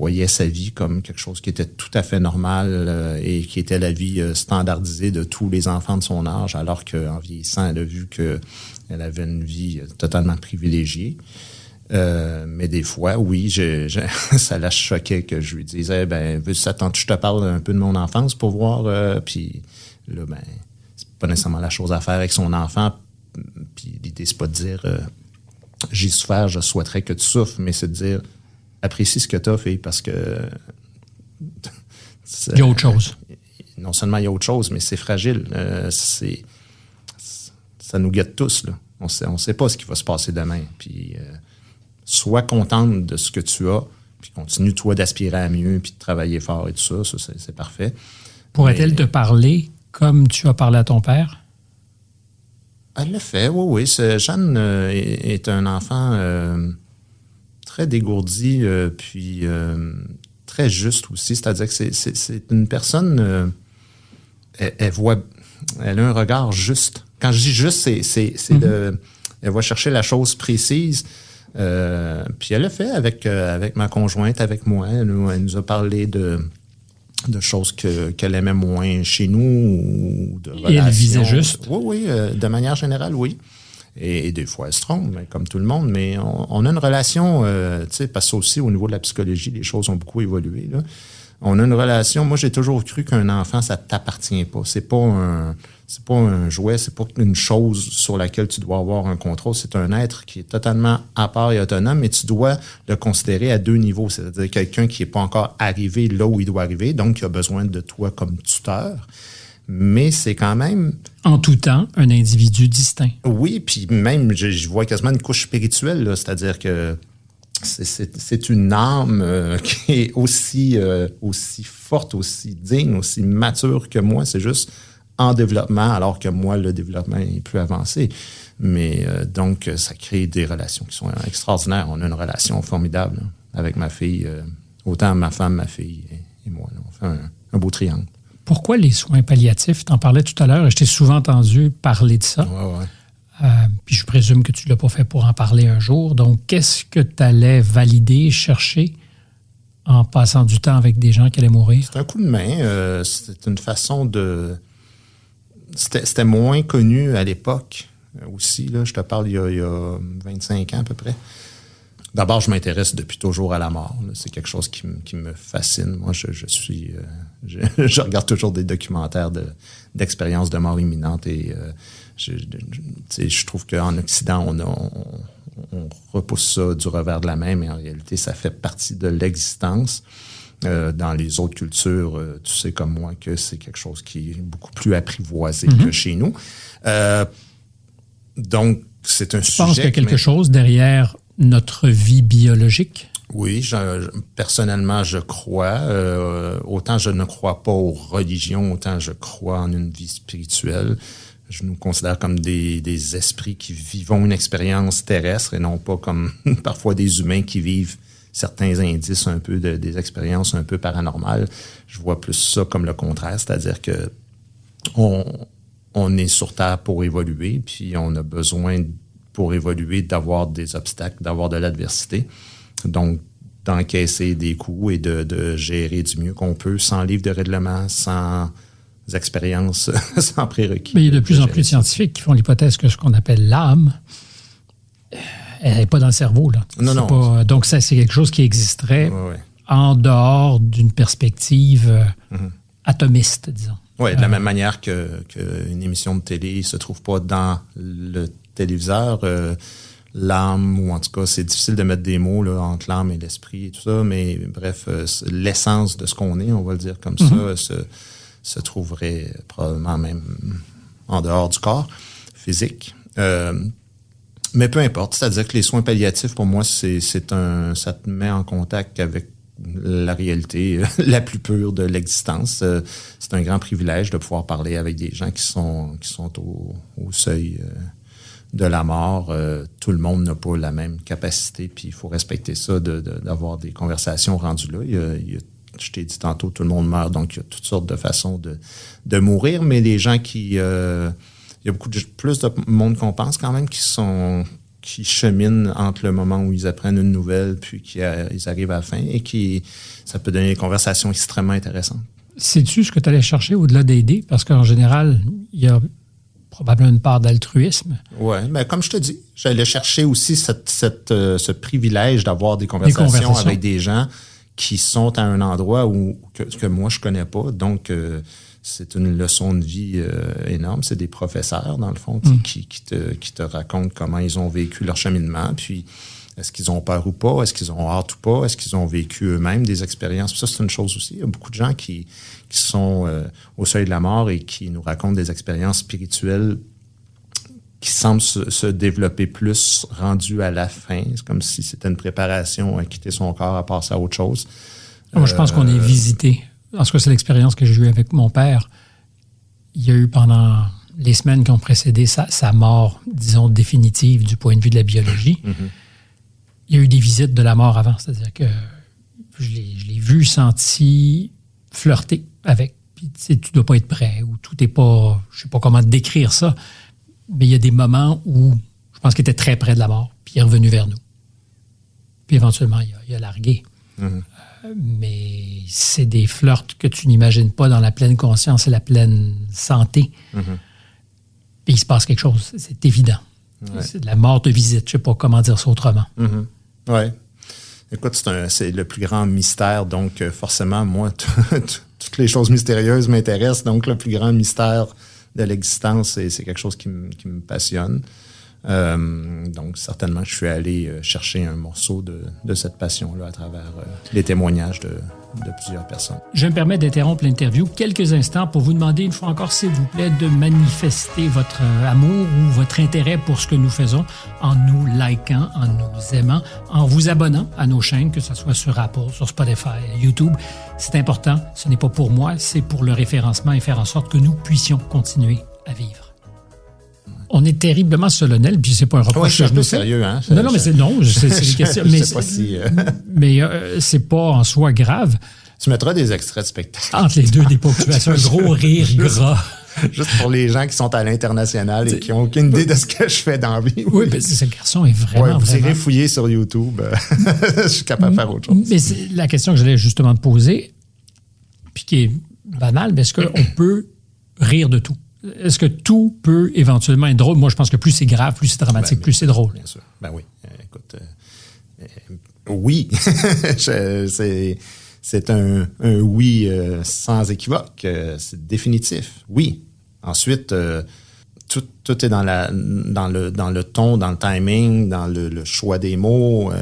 voyait sa vie comme quelque chose qui était tout à fait normal euh, et qui était la vie euh, standardisée de tous les enfants de son âge, alors qu'en vieillissant, elle a vu que elle avait une vie euh, totalement privilégiée. Mais des fois, oui, ça la choquait que je lui disais, ben, veux-tu je te parle un peu de mon enfance pour voir, puis là, ben, c'est pas nécessairement la chose à faire avec son enfant. Puis l'idée, c'est pas de dire, j'ai souffert, je souhaiterais que tu souffres, mais c'est de dire, apprécie ce que tu as fait parce que. Il y a autre chose. Non seulement il y a autre chose, mais c'est fragile. Euh, c'est, ça nous guette tous. Là. On sait, on sait pas ce qui va se passer demain. Puis, euh, sois contente de ce que tu as, puis continue, toi, d'aspirer à mieux, puis de travailler fort et tout ça. Ça, c'est, c'est parfait. Pourrait-elle Mais- te parler comme tu as parlé à ton père? Elle le fait, oui, oui. C'est- Jeanne euh, est, est un enfant euh, très dégourdi, euh, puis euh, très juste aussi. C'est-à-dire que c'est- une personne, euh, elle, elle voit, elle a un regard juste. Quand je dis juste, c'est le- elle va chercher la chose précise. Puis elle le fait avec, avec ma conjointe, avec moi. Elle, nous- elle nous a parlé de de choses que qu'elle aimait moins chez nous ou de Et elle visait juste. Oui, oui, euh, de manière générale, oui. Et, des fois, elle se trompe, comme tout le monde. Mais on, a une relation, euh, tu sais, parce que aussi au niveau de la psychologie, les choses ont beaucoup évolué. Là. On a une relation. Moi, j'ai toujours cru qu'un enfant, ça t'appartient pas. C'est pas un, c'est pas un jouet, c'est pas une chose sur laquelle tu dois avoir un contrôle. C'est un être qui est totalement à part et autonome, mais tu dois le considérer à deux niveaux. C'est-à-dire quelqu'un qui est pas encore arrivé là où il doit arriver, donc qui a besoin de toi comme tuteur. Mais c'est quand même En tout temps, un individu distinct. oui, puis même, je, je vois quasiment une couche spirituelle, c'est-à-dire que c'est- une âme euh, qui est aussi, euh, aussi forte, aussi digne, aussi mature que moi. C'est juste en développement, alors que moi, le développement est plus avancé. Mais euh, donc, ça crée des relations qui sont extraordinaires. On a une relation formidable là, avec ma fille, autant ma femme, ma fille et, et moi. là. On fait un, un beau triangle. Pourquoi les soins palliatifs? Tu en parlais tout à l'heure et je t'ai souvent entendu parler de ça. Ouais, ouais. Euh, puis je présume que tu ne l'as pas fait pour en parler un jour. Donc, qu'est-ce que tu allais valider, chercher en passant du temps avec des gens qui allaient mourir? C'est un coup de main. euh, c'est une façon de. C'était moins connu à l'époque euh, aussi. Là, je te parle il y, a, il y a 25 ans à peu près. D'abord, je m'intéresse depuis toujours à la mort. C'est quelque chose qui, me- qui me fascine. Moi, je, je suis. euh, je, je regarde toujours des documentaires de- d'expériences de, mort imminente et euh, je, je- je trouve qu'en Occident, on, a, on, on repousse ça du revers de la main, mais en réalité, ça fait partie de l'existence. Euh, dans les autres cultures, euh, tu sais comme moi que c'est quelque chose qui est beaucoup plus apprivoisé que chez nous. Euh, donc, c'est un Je sujet. pense qu'il y a quelque chose derrière notre vie biologique? Oui, je- personnellement, je crois. Euh, autant je ne crois pas aux religions, autant je crois en une vie spirituelle. Je nous considère comme des, des esprits qui vivons une expérience terrestre et non pas comme parfois des humains qui vivent certains indices un peu de, des expériences un peu paranormales. Je vois plus ça comme le contraire, c'est-à-dire que on, on est sur Terre pour évoluer, puis on a besoin, pour évoluer, d'avoir des obstacles, d'avoir de l'adversité. Donc, d'encaisser des coups et de, de gérer du mieux qu'on peut, sans livre de règlement, sans expérience, sans prérequis. Mais il y a de plus en plus de scientifiques qui font l'hypothèse que ce qu'on appelle l'âme, euh, elle n'est pas dans le cerveau. Là. Non, non. pas- donc, ça, c'est quelque chose qui existerait en dehors d'une perspective euh, Mm-hmm. atomiste, disons. Oui, de la même manière que qu'une émission de télé se trouve pas dans le téléviseur, euh, l'âme, ou en tout cas, c'est difficile de mettre des mots là, entre l'âme et l'esprit et tout ça, mais bref, euh, l'essence de ce qu'on est, on va le dire comme ça, se, se trouverait probablement même en dehors du corps physique. Euh, mais peu importe, c'est-à-dire que les soins palliatifs, pour moi, c'est c'est un, ça te met en contact avec la réalité la plus pure de l'existence. Euh, C'est un grand privilège de pouvoir parler avec des gens qui sont qui sont au, au seuil euh, de la mort. Euh, tout le monde n'a pas la même capacité, puis il faut respecter ça, d'avoir des conversations rendues là. Il y a- je t'ai dit tantôt, tout le monde meurt, donc il y a toutes sortes de façons de, mourir, mais les gens qui... euh, il y a beaucoup plus de monde qu'on pense quand même qui sont qui cheminent entre le moment où ils apprennent une nouvelle puis qu'ils arrivent à la fin et qui ça peut donner des conversations extrêmement intéressantes. Sais-tu ce que tu allais chercher au-delà d'aider? Parce qu'en général, il y a probablement une part d'altruisme. Ouais, mais comme je te dis, j'allais chercher aussi cette, cette, euh, ce privilège d'avoir des conversations, conversations. avec des gens qui sont à un endroit où que, que moi je connais pas. Donc euh, c'est une leçon de vie euh, énorme. C'est des professeurs dans le fond sais, qui, qui te qui te racontent comment ils ont vécu leur cheminement, puis est-ce qu'ils ont peur ou pas, est-ce qu'ils ont hâte ou pas, est-ce qu'ils ont vécu eux-mêmes des expériences? Ça c'est une chose aussi. Il y a beaucoup de gens qui qui sont euh, au seuil de la mort et qui nous racontent des expériences spirituelles qui semble se, se développer plus rendu à la fin. C'est comme si c'était une préparation à quitter son corps, à passer à autre chose. Moi, je pense qu'on est visité. En tout cas, c'est l'expérience que j'ai eue avec mon père. Il y a eu pendant les semaines qui ont précédé sa, sa mort, disons, définitive du point de vue de la biologie. Il y a eu des visites de la mort avant. C'est-à-dire que je l'ai je l'ai vu, senti, flirter avec. Puis, tu sais, tu dois pas être prêt ou tout est pas. Je sais pas comment décrire ça. Mais il y a des moments où je pense qu'il était très près de la mort. Puis il est revenu vers nous. Puis éventuellement, il a, il a largué. mais c'est des flirts que tu n'imagines pas dans la pleine conscience et la pleine santé. Mm-hmm. Puis il se passe quelque chose, c'est évident. C'est de la mort de visite, je sais pas comment dire ça autrement. Mm-hmm. Oui. Écoute, c'est le plus grand mystère, donc euh, forcément, moi, toutes les choses mystérieuses m'intéressent, donc le plus grand mystère de l'existence, c'est quelque chose qui, me- passionne. Euh, donc, certainement, je suis allé euh, chercher un morceau de, de cette passion-là à travers euh, les témoignages de, de plusieurs personnes. Je me permets d'interrompre l'interview quelques instants pour vous demander une fois encore, s'il vous plaît, de manifester votre euh, amour ou votre intérêt pour ce que nous faisons en nous likant, en nous aimant, en vous abonnant à nos chaînes, que ce soit sur Apple, sur Spotify, YouTube. C'est important. Ce n'est pas pour moi, c'est pour le référencement et faire en sorte que nous puissions continuer à vivre. On est terriblement solennel, puis c'est pas un reproche Ouais, que je sérieux, hein? Non, non, mais c'est non, c'est une question. mais c'est- si, euh, euh, pas en soi grave. Tu mettras des extraits de spectacle. Entre les deux des ponctuations, un gros rire gras. Juste pour les gens qui sont à l'international et qui n'ont aucune idée de ce que je fais dans la vie. Oui, mais ce garçon est vraiment, Ouais, vous vraiment- irez fouiller sur YouTube. euh, je suis capable de faire autre chose. Mais c'est la question que j'allais justement te poser, puis qui est banale, mais est-ce qu'on peut rire de tout? Est-ce que tout peut éventuellement être drôle? Moi, je pense que plus c'est grave, plus c'est dramatique, Ben, plus c'est drôle. Bien sûr. Ben oui. Euh, écoute, euh, euh, oui. Je- c'est, un, oui euh, sans équivoque. Euh, c'est définitif. Oui. Ensuite, euh, tout, est dans, le, ton, dans le timing, dans le, choix des mots.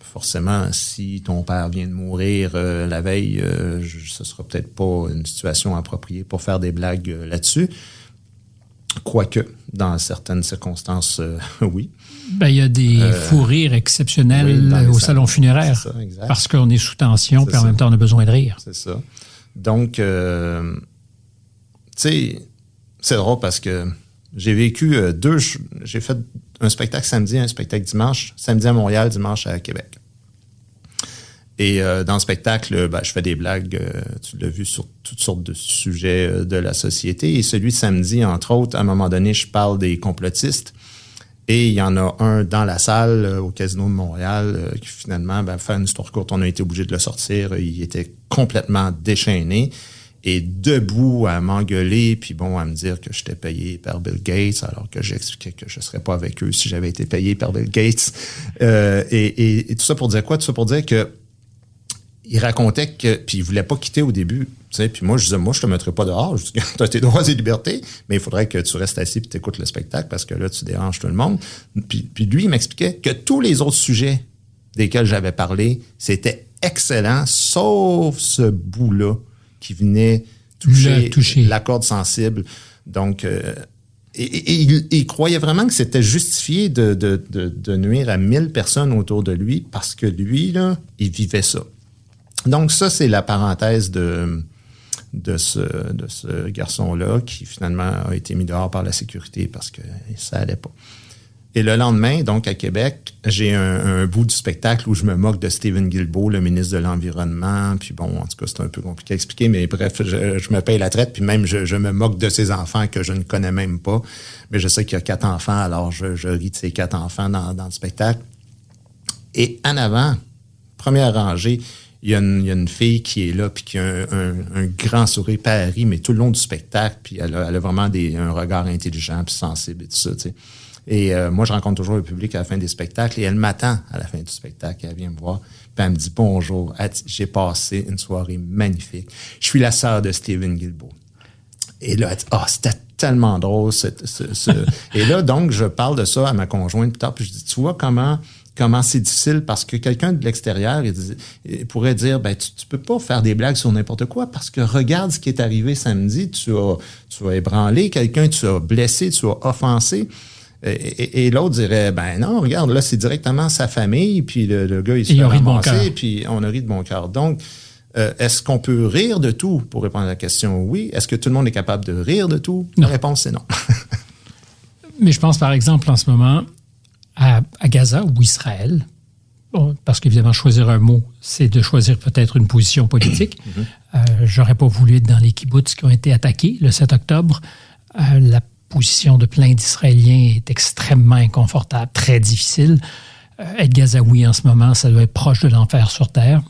Forcément, si ton père vient de mourir la veille, ce sera peut-être pas une situation appropriée pour faire des blagues là-dessus. Quoique, dans certaines circonstances, oui. Ben, il y a des fous rires exceptionnels Euh, oui, au salons. salon funéraire. Ça. Parce qu'on est sous tension, puis en ça. même temps, on a besoin de rire. C'est ça. Donc, euh, tu sais, c'est drôle parce que j'ai vécu euh, deux. J'ai fait un spectacle samedi, un spectacle dimanche. Samedi à Montréal, dimanche à Québec. Et euh, dans le spectacle, ben, je fais des blagues, euh, tu l'as vu, sur toutes sortes de sujets euh, de la société. Et celui de samedi, entre autres, à un moment donné, je parle des complotistes. Et il y en a un dans la salle euh, au Casino de Montréal euh, qui finalement, ben, faire une histoire courte, on a été obligé de le sortir. Il était complètement déchaîné et debout à m'engueuler, puis bon, à me dire que j'étais payé par Bill Gates, alors que j'expliquais que je serais pas avec eux si j'avais été payé par Bill Gates. Euh, et, et- et tout ça pour dire quoi? Tout ça pour dire que il racontait que puis il voulait pas quitter au début puis moi je disais moi je te mettrai pas dehors tu as tes droits et libertés mais il faudrait que tu restes assis puis t'écoutes le spectacle parce que là tu déranges tout le monde. Puis, puis lui il m'expliquait que tous les autres sujets desquels j'avais parlé c'était excellent sauf ce bout là qui venait toucher, la corde sensible. Donc euh, et, et- et il, il croyait vraiment que c'était justifié de, de, de, de nuire à 1000 personnes autour de lui parce que lui, là, il vivait ça. Donc ça, c'est la parenthèse de, de ce, de ce garçon-là qui finalement a été mis dehors par la sécurité parce que ça allait pas. Et le lendemain, donc à Québec, j'ai un, bout du spectacle où je me moque de Stephen Guilbeault, le ministre de l'Environnement. Puis bon, en tout cas, c'est un peu compliqué à expliquer, mais bref, je, je me paye la traite. Puis même, je, je me moque de ses enfants que je ne connais même pas. Mais je sais qu'il y a quatre enfants, alors je, je ris de ces quatre enfants dans, dans le spectacle. Et en avant, première rangée, il y, a une, il y a une fille qui est là, puis qui a un, un- un grand sourire, rit, mais tout le long du spectacle, puis elle a, elle a vraiment des, un regard intelligent, puis sensible et tout ça, tu sais. Et euh, moi, je rencontre toujours le public à la fin des spectacles, et elle m'attend à la fin du spectacle, elle vient me voir, puis elle me dit bonjour, j'ai passé une soirée magnifique. Je suis la sœur de Steven Guilbeault. Et là, elle dit, ah, c'était tellement drôle. ce- ce- ce- Et là, donc, je parle de ça à ma conjointe plus tard, puis je dis, tu vois comment comment c'est difficile parce que quelqu'un de l'extérieur pourrait dire ben tu, tu peux pas faire des blagues sur n'importe quoi parce que regarde ce qui est arrivé samedi tu as tu as ébranlé quelqu'un tu as blessé tu as offensé. Et, et- et l'autre dirait ben non regarde là c'est directement sa famille puis le, le gars il se Et fait ramasser, puis on a ri de bon cœur. Donc euh, est-ce qu'on peut rire de tout? Pour répondre à la question oui. Est-ce que tout le monde est capable de rire de tout? Non. la réponse c'est non. Mais je pense par exemple en ce moment à, à Gaza ou Israël, Bon, parce qu'évidemment, choisir un mot, c'est de choisir peut-être une position politique. Euh, J'aurais pas voulu être dans les kibbutz qui ont été attaqués le 7 octobre. Euh, la position de plein d'Israéliens est extrêmement inconfortable, très difficile. Euh, être gazaoui en ce moment, ça doit être proche de l'enfer sur Terre.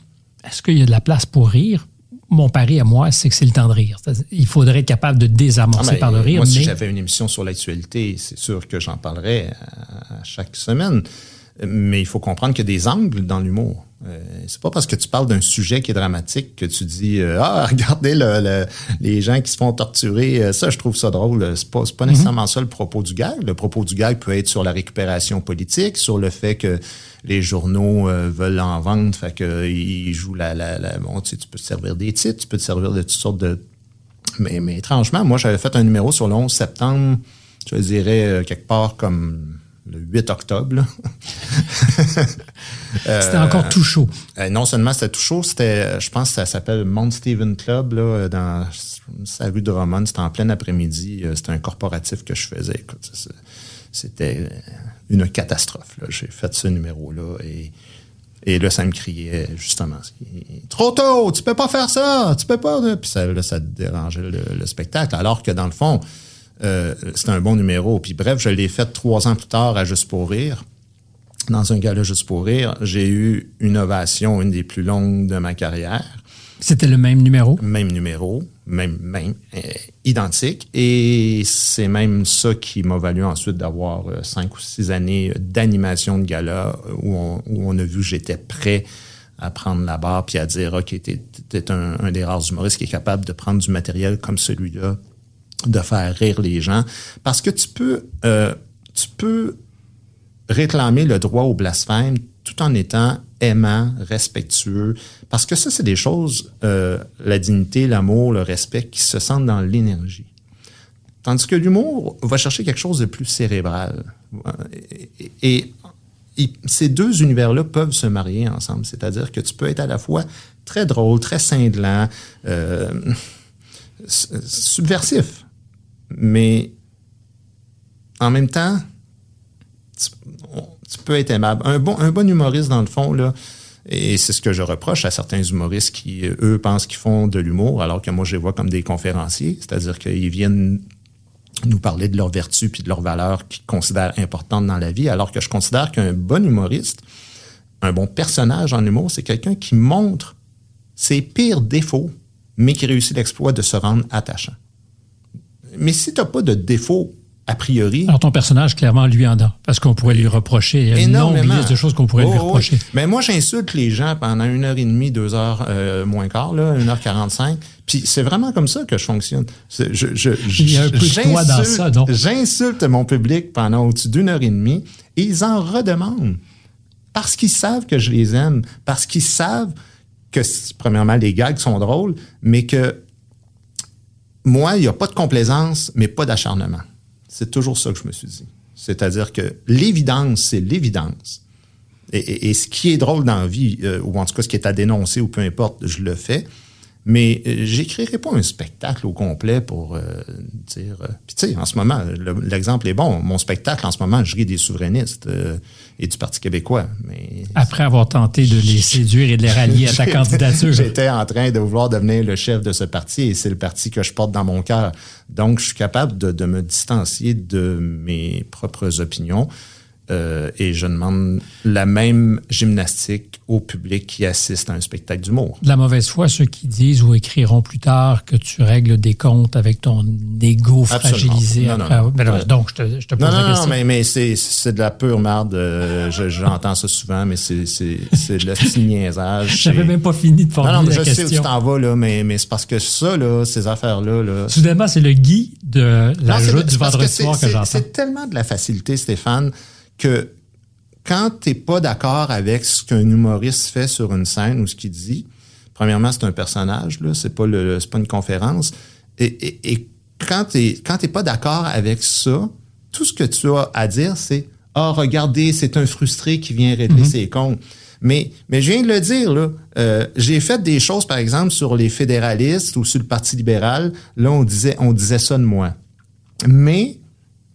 est-ce qu'il y a de la place pour rire? Mon pari à moi, c'est que c'est le temps de rire. Il faudrait être capable de désamorcer Ah, par le rire, Moi, si j'avais une émission sur l'actualité, c'est sûr que j'en parlerais à, à chaque semaine. Mais il faut comprendre qu'il y a des angles dans l'humour. Euh, c'est pas parce que tu parles d'un sujet qui est dramatique que tu dis euh, ah regardez le, le- les gens qui se font torturer. Euh, ça je trouve ça drôle. C'est pas c'est pas nécessairement ça le propos du gag. Le propos du gag peut être sur la récupération politique sur le fait que les journaux euh, veulent en vendre fait que euh, ils jouent la, la, la bon tu sais, tu peux te servir des titres tu peux te servir de toutes sortes de mais, mais étrangement, moi, j'avais fait un numéro sur le 11 septembre, je dirais euh, quelque part comme le 8 octobre. là. c'était encore tout chaud. Euh, non seulement c'était tout chaud, c'était, euh, je pense que ça s'appelle Mount Stephen Club, là, euh, dans sa rue de Romane. C'était en plein après-midi. euh, C'était un corporatif que je faisais. C'était euh, une catastrophe. J'ai fait ce numéro-là et, et là, ça me criait justement. Trop tôt, tu peux pas faire ça, tu peux pas. Puis ça, là, ça dérangeait le, le spectacle. Alors que dans le fond, euh, c'était un bon numéro. Puis bref, je l'ai fait trois ans plus tard à Juste pour rire dans un gala juste pour rire, j'ai eu une ovation, une des plus longues de ma carrière. C'était le même numéro? Même numéro, même, même, euh, identique. Et c'est même ça qui m'a valu ensuite d'avoir euh, cinq ou six années d'animation de gala où on, où on a vu que j'étais prêt à prendre la barre puis à dire, OK, t'es, t'es un, un des rares humoristes qui est capable de prendre du matériel comme celui-là, de faire rire les gens. Parce que tu peux, euh, tu peux réclamer le droit au blasphème tout en étant aimant, respectueux. Parce que ça, c'est des choses, euh, la dignité, l'amour, le respect, qui se sentent dans l'énergie. Tandis que l'humour va chercher quelque chose de plus cérébral. Et, ces deux univers-là peuvent se marier ensemble. C'est-à-dire que tu peux être à la fois très drôle, très cinglant, euh, subversif, mais en même temps, tu, peux être aimable. Un bon, un bon humoriste, dans le fond, là, et c'est ce que je reproche à certains humoristes qui, eux, pensent qu'ils font de l'humour, alors que moi, je les vois comme des conférenciers, c'est-à-dire qu'ils viennent nous parler de leurs vertus puis de leurs valeurs qu'ils considèrent importantes dans la vie, alors que je considère qu'un bon humoriste, un bon personnage en humour, c'est quelqu'un qui montre ses pires défauts, mais qui réussit l'exploit de se rendre attachant. Mais si tu n'as pas de défauts a priori, Alors, ton personnage, clairement, lui en a. Parce qu'on pourrait lui reprocher. Il y a une longue énormément. liste de choses qu'on pourrait Oh, lui oui. reprocher. Mais moi, j'insulte les gens pendant une heure et demie, deux heures euh, moins quart, là, une heure quarante-cinq. Puis c'est vraiment comme ça que je fonctionne. C'est- Je, je, Il y a un peu de toi dans j'insulte- ça, non? J'insulte mon public pendant au-dessus d'une heure et demie et ils en redemandent. Parce qu'ils savent que je les aime. Parce qu'ils savent que, premièrement, les gags sont drôles, mais que moi, il n'y a pas de complaisance, mais pas d'acharnement. C'est toujours ça que je me suis dit. C'est-à-dire que l'évidence, c'est l'évidence. Et, ce qui est drôle dans la vie, euh, ou en tout cas ce qui est à dénoncer, ou peu importe, je le fais. Mais euh, j'écrirai pas un spectacle au complet pour euh, dire. euh, Puis tu sais, en ce moment, le- l'exemple est bon. Mon spectacle, en ce moment, je ris des souverainistes euh, et du Parti québécois. Mais Après avoir tenté de les séduire et de les rallier à ta candidature. J'étais en train de vouloir devenir le chef de ce parti et c'est le parti que je porte dans mon cœur. Donc, je suis capable de, de me distancier de mes propres opinions euh, et je demande la même gymnastique au public qui assiste à un spectacle d'humour. De la mauvaise foi, ceux qui disent ou écriront plus tard que tu règles des comptes avec ton ego fragilisé. Non, après. non, non. Ben donc, je te, je te pose Non, la non, non, question. mais, mais c'est, de la pure merde. euh, je- j'entends ça souvent, mais c'est, de la petit niaisage. J'avais même pas fini de Non, non, formuler mais la je sais où tu question. t'en vas, là, mais, mais c'est parce que ça, là, ces affaires-là, là, Soudainement, c'est le Guy de la joute du vendredi soir que j'entends. C'est tellement de la facilité, Stéphane, que quand t'es pas d'accord avec ce qu'un humoriste fait sur une scène ou ce qu'il dit, premièrement, c'est un personnage, là, c'est pas le, c'est pas une conférence. Et, et, et quand t'es, quand t'es pas d'accord avec ça, tout ce que tu as à dire, c'est, ah, regardez, c'est un frustré qui vient régler ses comptes. Mais, mais je viens de le dire, là, euh, j'ai fait des choses, par exemple, sur les fédéralistes ou sur le Parti libéral. Là, on disait, on disait ça de moi. Mais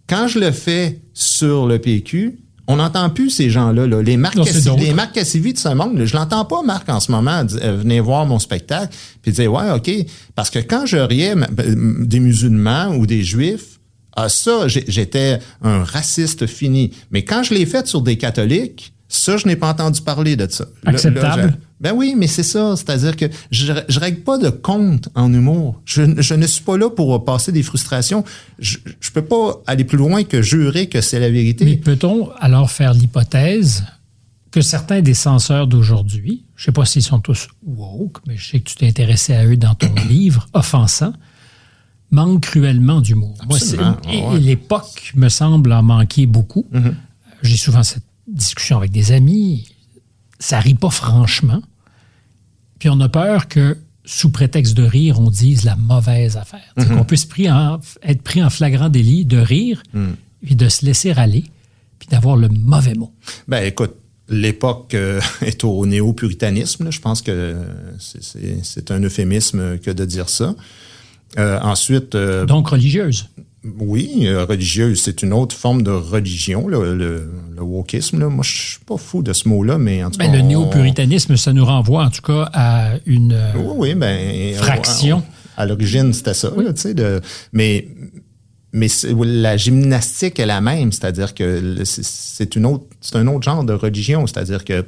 quand je le fais sur le PQ, on n'entend plus ces gens-là. Là. Les d'autres. les de ce monde, là, je l'entends pas, Marc, en ce moment, euh, venez voir mon spectacle, puis dire, ouais, OK. Parce que quand je riais des musulmans ou des juifs, ah, ça, j'étais un raciste fini. Mais quand je l'ai fait sur des catholiques, ça, je n'ai pas entendu parler de ça. Là, Acceptable? Ben oui, mais c'est ça. C'est-à-dire que je, je règle pas de compte en humour. Je, je ne suis pas là pour passer des frustrations. Je, je peux pas aller plus loin que jurer que c'est la vérité. Mais peut-on alors faire l'hypothèse que certains des censeurs d'aujourd'hui, je sais pas s'ils sont tous woke, mais je sais que tu t'es intéressé à eux dans ton livre, offensant, manquent cruellement d'humour. Moi, et- Ouais. l'époque me semble en manquer beaucoup. Mhm. J'ai souvent cette discussion avec des amis. Ça rit pas franchement. Puis on a peur que, sous prétexte de rire, on dise la mauvaise affaire. Mhm. Qu'on puisse pris en- être pris en flagrant délit de rire, Mhm. puis de se laisser aller, puis d'avoir le mauvais mot. Ben écoute, l'époque euh, est au néo-puritanisme. Je pense que c'est un euphémisme que de dire ça. Euh, ensuite, euh, Donc religieuse. Oui, euh, religieuse, c'est une autre forme de religion, là, le, le wokisme. Là. Moi, je suis pas fou de ce mot-là, mais en tout cas... Ben, le on- néo-puritanisme, ça nous renvoie en tout cas à une... euh, Oui, oui, ben... Fraction. À, à l'origine, c'était ça, là, tu sais. de- Mais, mais c'est- la gymnastique est la même, c'est-à-dire que le- c'est- une autre, c'est un autre genre de religion, c'est-à-dire que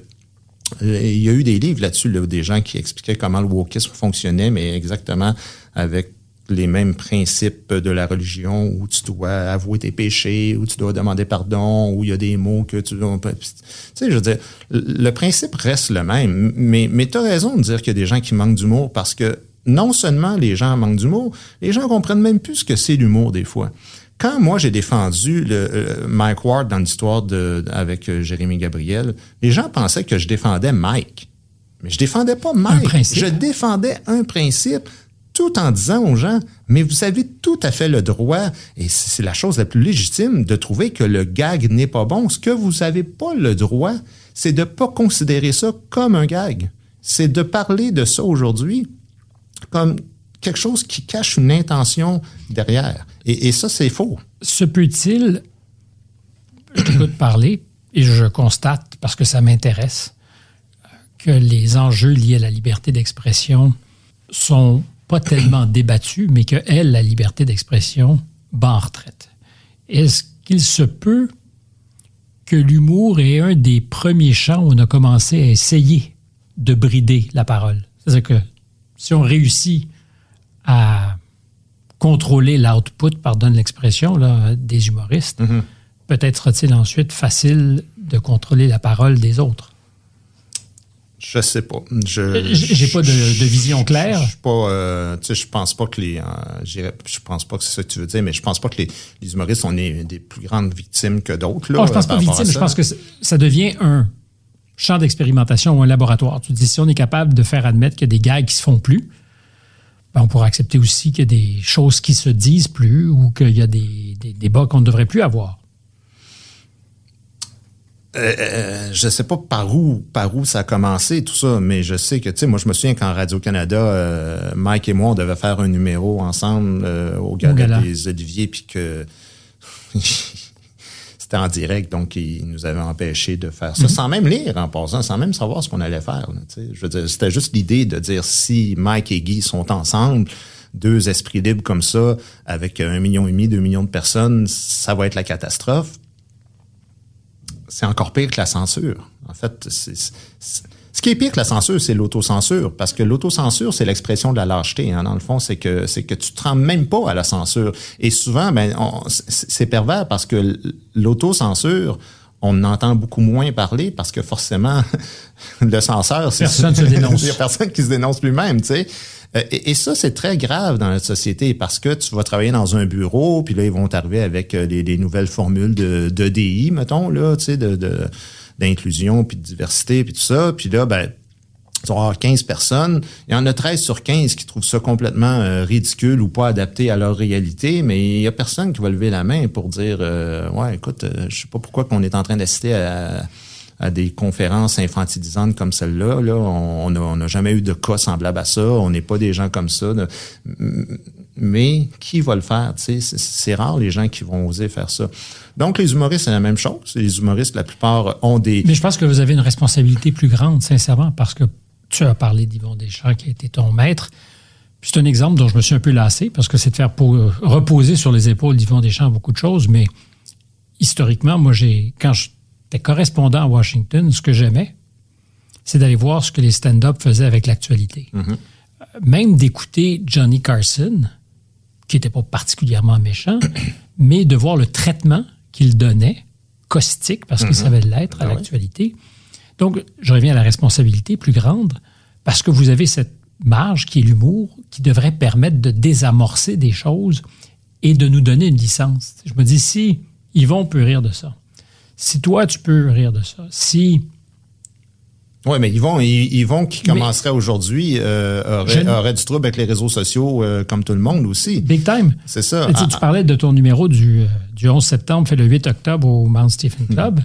il y a eu des livres là-dessus, là, des gens qui expliquaient comment le wokisme fonctionnait, mais exactement avec les mêmes principes de la religion où tu dois avouer tes péchés, où tu dois demander pardon, où il y a des mots que tu dois... Tu sais, je veux dire, le principe reste le même, mais, mais tu as raison de dire qu'il y a des gens qui manquent d'humour parce que non seulement les gens manquent d'humour, les gens comprennent même plus ce que c'est l'humour des fois. Quand moi j'ai défendu le, euh, Mike Ward dans l'histoire de, avec euh, Jérémy Gabriel, les gens pensaient que je défendais Mike. Mais je défendais pas Mike. Je défendais un principe tout en disant aux gens, mais vous avez tout à fait le droit, et c'est la chose la plus légitime, de trouver que le gag n'est pas bon. Ce que vous n'avez pas le droit, c'est de pas considérer ça comme un gag. C'est de parler de ça aujourd'hui comme quelque chose qui cache une intention derrière. Et, et ça, c'est faux. Se peut-il, je t'écoute parler et je constate, parce que ça m'intéresse, que les enjeux liés à la liberté d'expression sont pas tellement débattus, mais que elle, la liberté d'expression, bat en retraite. Est-ce qu'il se peut que l'humour est un des premiers champs où on a commencé à essayer de brider la parole? C'est-à-dire que si on réussit à contrôler l'output, pardonne l'expression, là, des humoristes, peut-être sera-t-il ensuite facile de contrôler la parole des autres. Je sais pas. Je J- j'ai pas de- de vision claire. Je, je, pas. euh, tu sais, je pense pas que les. euh, je pense pas que c'est ça que tu veux dire, mais je pense pas que les, les humoristes sont des, des plus grandes victimes que d'autres. là, Non, je pense euh, pas victime, je pense que ça devient un champ d'expérimentation ou un laboratoire. Tu te dis, si on est capable de faire admettre qu'il y a des gags qui se font plus, ben, on pourra accepter aussi qu'il y a des choses qui se disent plus ou qu'il y a des, des débats qu'on ne devrait plus avoir. Euh, je sais pas par où par où ça a commencé tout ça, mais je sais que tu sais moi je me souviens qu'en Radio Canada, euh, Mike et moi on devait faire un numéro ensemble euh, au gala, des Oliviers puis que c'était en direct donc ils nous avaient empêché de faire ça sans même lire en passant, sans même savoir ce qu'on allait faire. là, je veux dire c'était juste l'idée de dire si Mike et Guy sont ensemble deux esprits libres comme ça, avec un million et demi, deux millions de personnes, ça va être la catastrophe c'est encore pire que la censure. En fait, c'est- c'est- ce qui est pire que la censure, c'est l'autocensure, parce que l'autocensure, c'est l'expression de la lâcheté. Hein, dans le fond, c'est que c'est que tu te rends même pas à la censure. Et souvent, ben, c'est pervers parce que l'autocensure, on en entend beaucoup moins parler parce que forcément, le censeur, c'est Personne se dénonce. Personne qui se dénonce lui-même, tu sais. Euh, Et, ça, c'est très grave dans notre société parce que tu vas travailler dans un bureau, puis là, ils vont t'arriver avec euh, des, des nouvelles formules de, DI, mettons, là, tu sais, de, de- d'inclusion, puis de diversité, puis tout ça. Puis là, ben, avoir 15 personnes. Il y en a 13 sur 15 qui trouvent ça complètement euh, ridicule ou pas adapté à leur réalité, mais il y a personne qui va lever la main pour dire euh, Ouais, écoute, euh, je sais pas pourquoi qu'on est en train d'assister à, à des conférences infantilisantes comme celle-là. Là, on n'a jamais eu de cas semblables à ça. On n'est pas des gens comme ça. mais qui va le faire? C'est rare les gens qui vont oser faire ça. Donc, les humoristes, c'est la même chose. Les humoristes, la plupart, ont des... Mais je pense que vous avez une responsabilité plus grande, sincèrement, parce que tu as parlé d'Yvon Deschamps qui a été ton maître. C'est un exemple dont je me suis un peu lassé, parce que c'est de faire po- reposer sur les épaules d'Yvon Deschamps beaucoup de choses, mais historiquement, moi, j'ai quand j'étais correspondant à Washington, ce que j'aimais, c'est d'aller voir ce que les stand-up faisaient avec l'actualité. Mm-hmm. Même d'écouter Johnny Carson, qui n'était pas particulièrement méchant, mais de voir le traitement qu'il donnait, caustique, parce qu'il savait l'être à Ah ouais. l'actualité. Donc, je reviens à la responsabilité plus grande, parce que vous avez cette marge qui est l'humour, qui devrait permettre de désamorcer des choses et de nous donner une licence. Je me dis, si Yvon peut rire de ça, si toi, tu peux rire de ça, si... Oui, mais Yvon, Yv- Yvon qui commencerait aujourd'hui euh, aurait, Je ne- aurait du trouble avec les réseaux sociaux euh, comme tout le monde aussi. Big time. C'est ça. Tu Ah, tu parlais de ton numéro du, euh, du 11 septembre, fait le 8 octobre au Mount Stephen Club.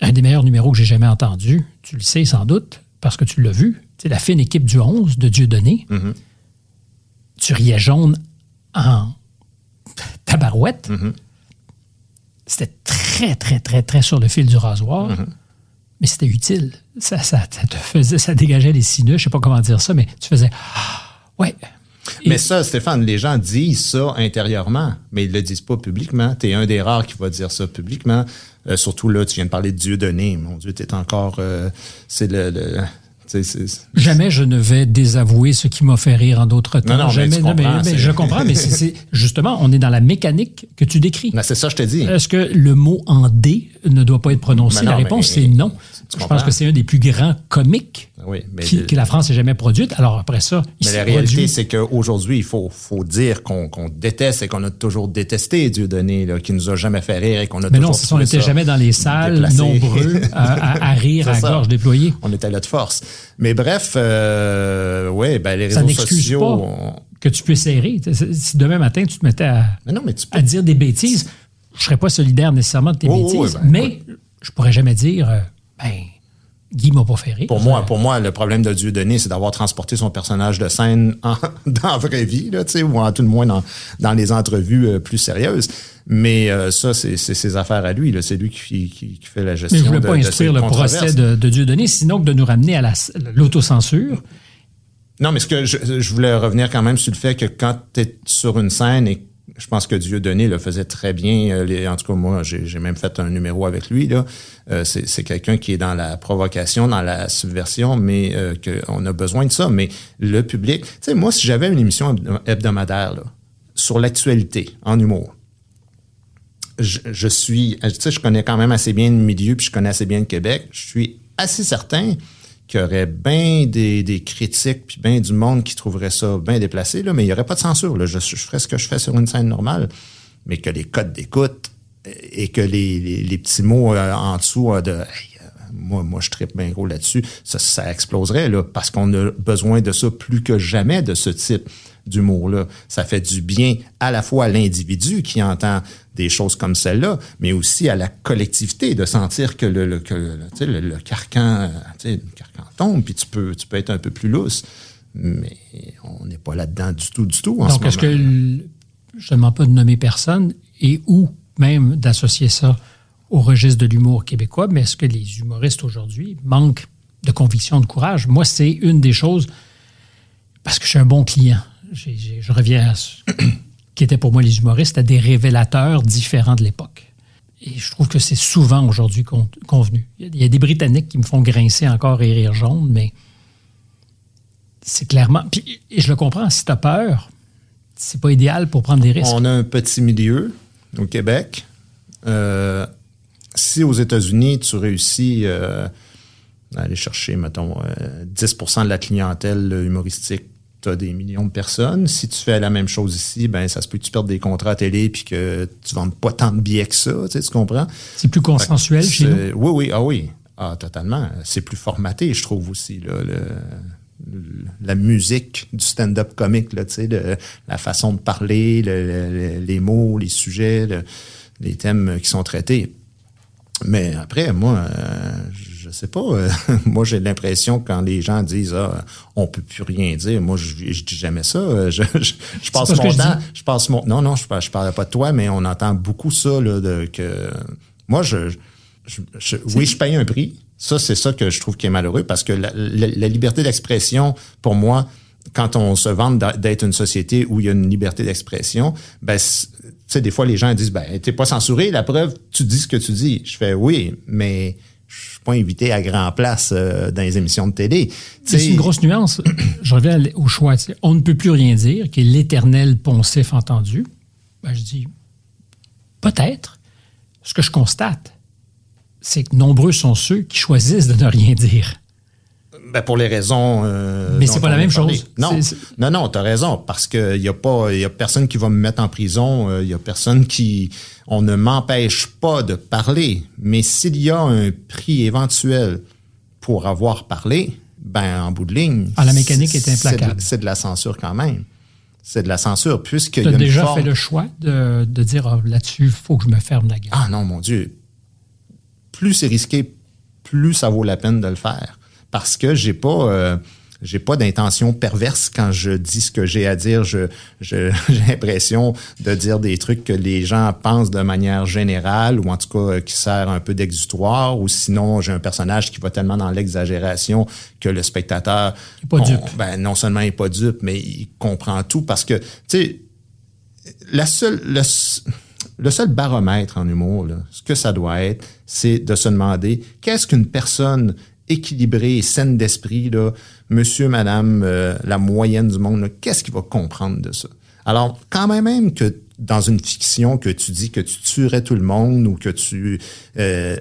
Un des meilleurs numéros que j'ai jamais entendu. Tu le sais sans doute, parce que tu l'as vu. C'est la fine équipe du 11 de Dieudonné. Tu riais jaune en tabarouette. C'était très, très, très, très sur le fil du rasoir. Mais c'était utile. Ça, ça, ça te faisait, ça dégageait les sinus. Je sais pas comment dire ça, mais tu faisais, Ah, ouais. Et- Mais ça, Stéphane, les gens disent ça intérieurement, mais ils le disent pas publiquement. Tu es un des rares qui va dire ça publiquement. Euh, surtout là, tu viens de parler de Dieu donné. Mon Dieu, tu es encore. euh, c'est le. le Jamais je ne vais désavouer ce qui m'a fait rire en d'autres temps. Non, non, mais Jamais, non, mais- comprends, mais je comprends, mais c'est- justement, on est dans la mécanique que tu décris. C'est ça, je te dis. Est-ce que le mot en D ne doit pas être prononcé? Non, la réponse, c'est non. Je pense que c'est un des plus grands comiques Oui, mais, qui- que la France ait jamais produite. Alors après ça, il mais la réalité, c'est qu'aujourd'hui, il faut, faut dire qu'on déteste et qu'on a toujours détesté Dieu donné, qui nous a jamais fait rire et qu'on a Mais non, toujours c'est ça, on trouvé n'était ça jamais dans les salles déplacé. nombreux à, à- à rire à ça. gorge déployée. On était là de force. Mais bref, euh, ouais, ben les Ça réseaux n'excuse sociaux. pas on- que tu puisses errer. Si demain matin, tu te mettais à, Mais non, mais tu peux à dire des bêtises, je serais pas solidaire nécessairement de tes Oh, oui, bêtises, ben, mais je pourrais jamais dire, euh, ben, Guy m'a pas fait rire. Pour moi, pour moi, le problème de Dieu donné, c'est d'avoir transporté son personnage de scène en- dans la vraie vie, là, ou en tout le moins dans, dans les entrevues euh, plus sérieuses. Mais euh, ça, c'est ses affaires à lui. C'est lui qui, qui, qui fait la gestion mais je voulais de, pas de instruire le procès de, de Dieudonné, sinon que de nous ramener à la- l'autocensure. Non, mais ce que je, je voulais revenir quand même sur le fait que quand tu es sur une scène et je pense que Dieu donné le faisait très bien. euh, en tout cas, moi, j'ai même fait un numéro avec lui. là. Euh, c'est quelqu'un qui est dans la provocation, dans la subversion, mais euh, qu'on a besoin de ça. Mais le public, tu sais, moi, si j'avais une émission hebdo- hebdomadaire là, sur l'actualité en humour, je, je suis, tu sais, je connais quand même assez bien le milieu, puis je connais assez bien le Québec. Je suis assez certain qu'il y aurait bien des, critiques, puis bien du monde qui trouverait ça bien déplacé, là, mais il n'y aurait pas de censure. Là. Je, ferais ce que je fais sur une scène normale, mais que les codes d'écoute et que les, les, petits mots euh, en dessous euh, de Hey, euh, moi, moi, je tripe bien gros là-dessus, ça, exploserait, là, parce qu'on a besoin de ça plus que jamais, de ce type d'humour-là. Ça fait du bien à la fois à l'individu qui entend des choses comme celle-là, mais aussi à la collectivité de sentir que le, le, le, le carcan tombe, puis tu peux, tu peux être un peu plus lousse. Mais on n'est pas là-dedans du tout, du tout en Donc, ce est-ce que, le- je ne demande pas de nommer personne et ou même d'associer ça au registre de l'humour québécois, mais est-ce que les humoristes aujourd'hui manquent de conviction, de courage? Moi, c'est une des choses, parce que je suis un bon client. J'ai- j'ai- je reviens à ce qui était pour moi les humoristes, à des révélateurs différents de l'époque. Et je trouve que c'est souvent aujourd'hui con- convenu. Il y, a, il y a des Britanniques qui me font grincer encore et rire jaune, mais c'est clairement. Puis, et je le comprends, si tu as peur, c'est pas idéal pour prendre des risques. On a un petit milieu au Québec. Euh, si aux États-Unis, tu réussis euh, à aller chercher, mettons, euh, 10% de la clientèle humoristique, tu as des millions de personnes. Si tu fais la même chose ici, ben ça se peut que tu perdes des contrats à télé puis que tu vendes pas tant de billets que ça, tu, sais, tu comprends? C'est plus consensuel chez nous. Oui, oui, ah oui. Ah, totalement. C'est plus formaté, je trouve aussi. Là, le- le- la musique du stand-up comique, là, tu sais, le- la façon de parler, le- le- les mots, les sujets, le- les thèmes qui sont traités. Mais après, moi, euh, je sais pas. euh, moi, j'ai l'impression quand les gens disent ah, on peut plus rien dire, moi, je, je dis jamais ça. Euh, Je, je, je passe mon je temps. Je passe mon. Non, non, je, je parlais pas de toi, mais on entend beaucoup ça là, de que moi, je, oui, je paye un prix. Ça, c'est ça que je trouve qui est malheureux parce que la, la- la liberté d'expression, pour moi, quand on se vante d'être une société où il y a une liberté d'expression, ben, sais, des fois, les gens disent, ben, t'es pas censuré, la preuve, tu dis ce que tu dis. Je fais, oui, mais je suis pas invité à grand place euh, dans les émissions de télé. C'est une grosse nuance. je reviens au choix. On ne peut plus rien dire, qui est l'éternel poncif entendu. Ben, je dis, peut-être. Ce que je constate, c'est que nombreux sont ceux qui choisissent de ne rien dire. Ben pour les raisons. Euh, mais c'est pas la même chose. Non, non, non, t'as raison parce que y a pas, y a personne qui va me mettre en prison. Il y a personne qui, on ne m'empêche pas de parler. Mais s'il y a un prix éventuel pour avoir parlé, ben en bout de ligne. Ah, la mécanique est, implacable. C'est de, la censure quand même. C'est de la censure puisque. Tu as déjà fait le choix de, de dire oh, là-dessus, faut que je me ferme la gueule. Ah non, mon Dieu. Plus c'est risqué, plus ça vaut la peine de le faire parce que j'ai pas euh, j'ai pas d'intention perverse quand je dis ce que j'ai à dire. Je, j'ai l'impression de dire des trucs que les gens pensent de manière générale ou en tout cas euh, qui sert un peu d'exutoire ou sinon j'ai un personnage qui va tellement dans l'exagération que le spectateur pas dupe. ben non seulement il est pas dupe mais il comprend tout parce que tu sais la seule le, le seul baromètre en humour, là, ce que ça doit être, c'est de se demander qu'est-ce qu'une personne équilibré et saine d'esprit, là, monsieur, madame, euh, la moyenne du monde, qu'est-ce qu'il va comprendre de ça? Alors, quand même, même que dans une fiction que tu dis que tu tuerais tout le monde ou que tu... Euh,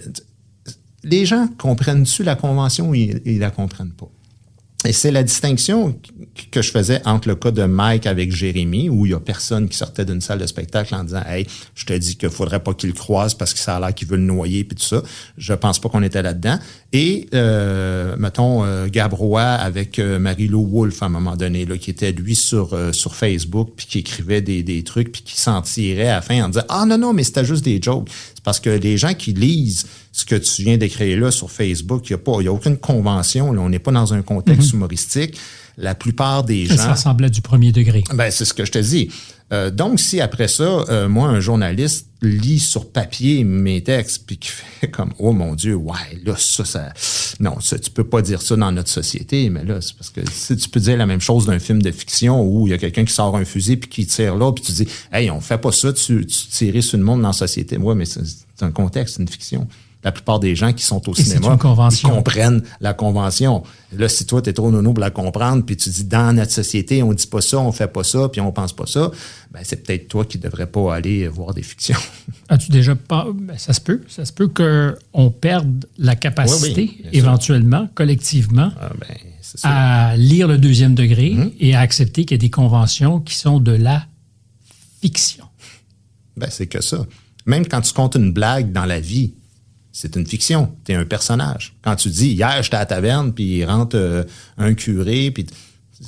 les gens comprennent-tu la convention ou ils, ils la comprennent pas? Et c'est la distinction que je faisais entre le cas de Mike avec Jérémy, où il y a personne qui sortait d'une salle de spectacle en disant Hey, je te dis qu'il faudrait pas qu'il le croise parce que ça a l'air qu'il veut le noyer puis tout ça. Je pense pas qu'on était là-dedans. Et euh, mettons euh, Gabrois avec euh, Marie-Lou Wolfe à un moment donné, là, qui était lui sur, euh, sur Facebook, puis qui écrivait des, des trucs, puis qui s'en tirait à la fin en disant Ah non, non, mais c'était juste des jokes. C'est parce que les gens qui lisent ce que tu viens d'écrire là sur Facebook, il n'y a, pas, y a aucune convention. Là, on n'est pas dans un contexte mhm. humoristique. La plupart des gens. Ça ressemblait du premier degré. Ben, c'est ce que je te dis. Euh, donc, si après ça, euh, moi, un journaliste lit sur papier mes textes, puis qui fait comme Oh mon Dieu, ouais, là, ça, ça. Non, ça, tu peux pas dire ça dans notre société, mais là, c'est parce que si tu peux dire la même chose d'un film de fiction où il y a quelqu'un qui sort un fusil puis qui tire là, puis tu dis Hey, on fait pas ça, tu, tu tirais sur le monde dans la société. Ouais, mais c'est un contexte, une fiction la plupart des gens qui sont au cinéma ils comprennent la convention. Là, si toi, tu es trop nono pour la comprendre, puis tu dis dans notre société, on dit pas ça, on fait pas ça, puis on pense pas ça, ben, c'est peut-être toi qui devrais pas aller voir des fictions. As-tu déjà pas. Ben, ça se peut. Ça se peut qu'on perde la capacité, éventuellement, collectivement, ah, ben, à lire le deuxième degré hum? et à accepter qu'il y a des conventions qui sont de la fiction. Ben, c'est que ça. Même quand tu comptes une blague dans la vie, c'est une fiction. Tu es un personnage. Quand tu dis hier j'étais à la taverne puis il rentre euh, un curé puis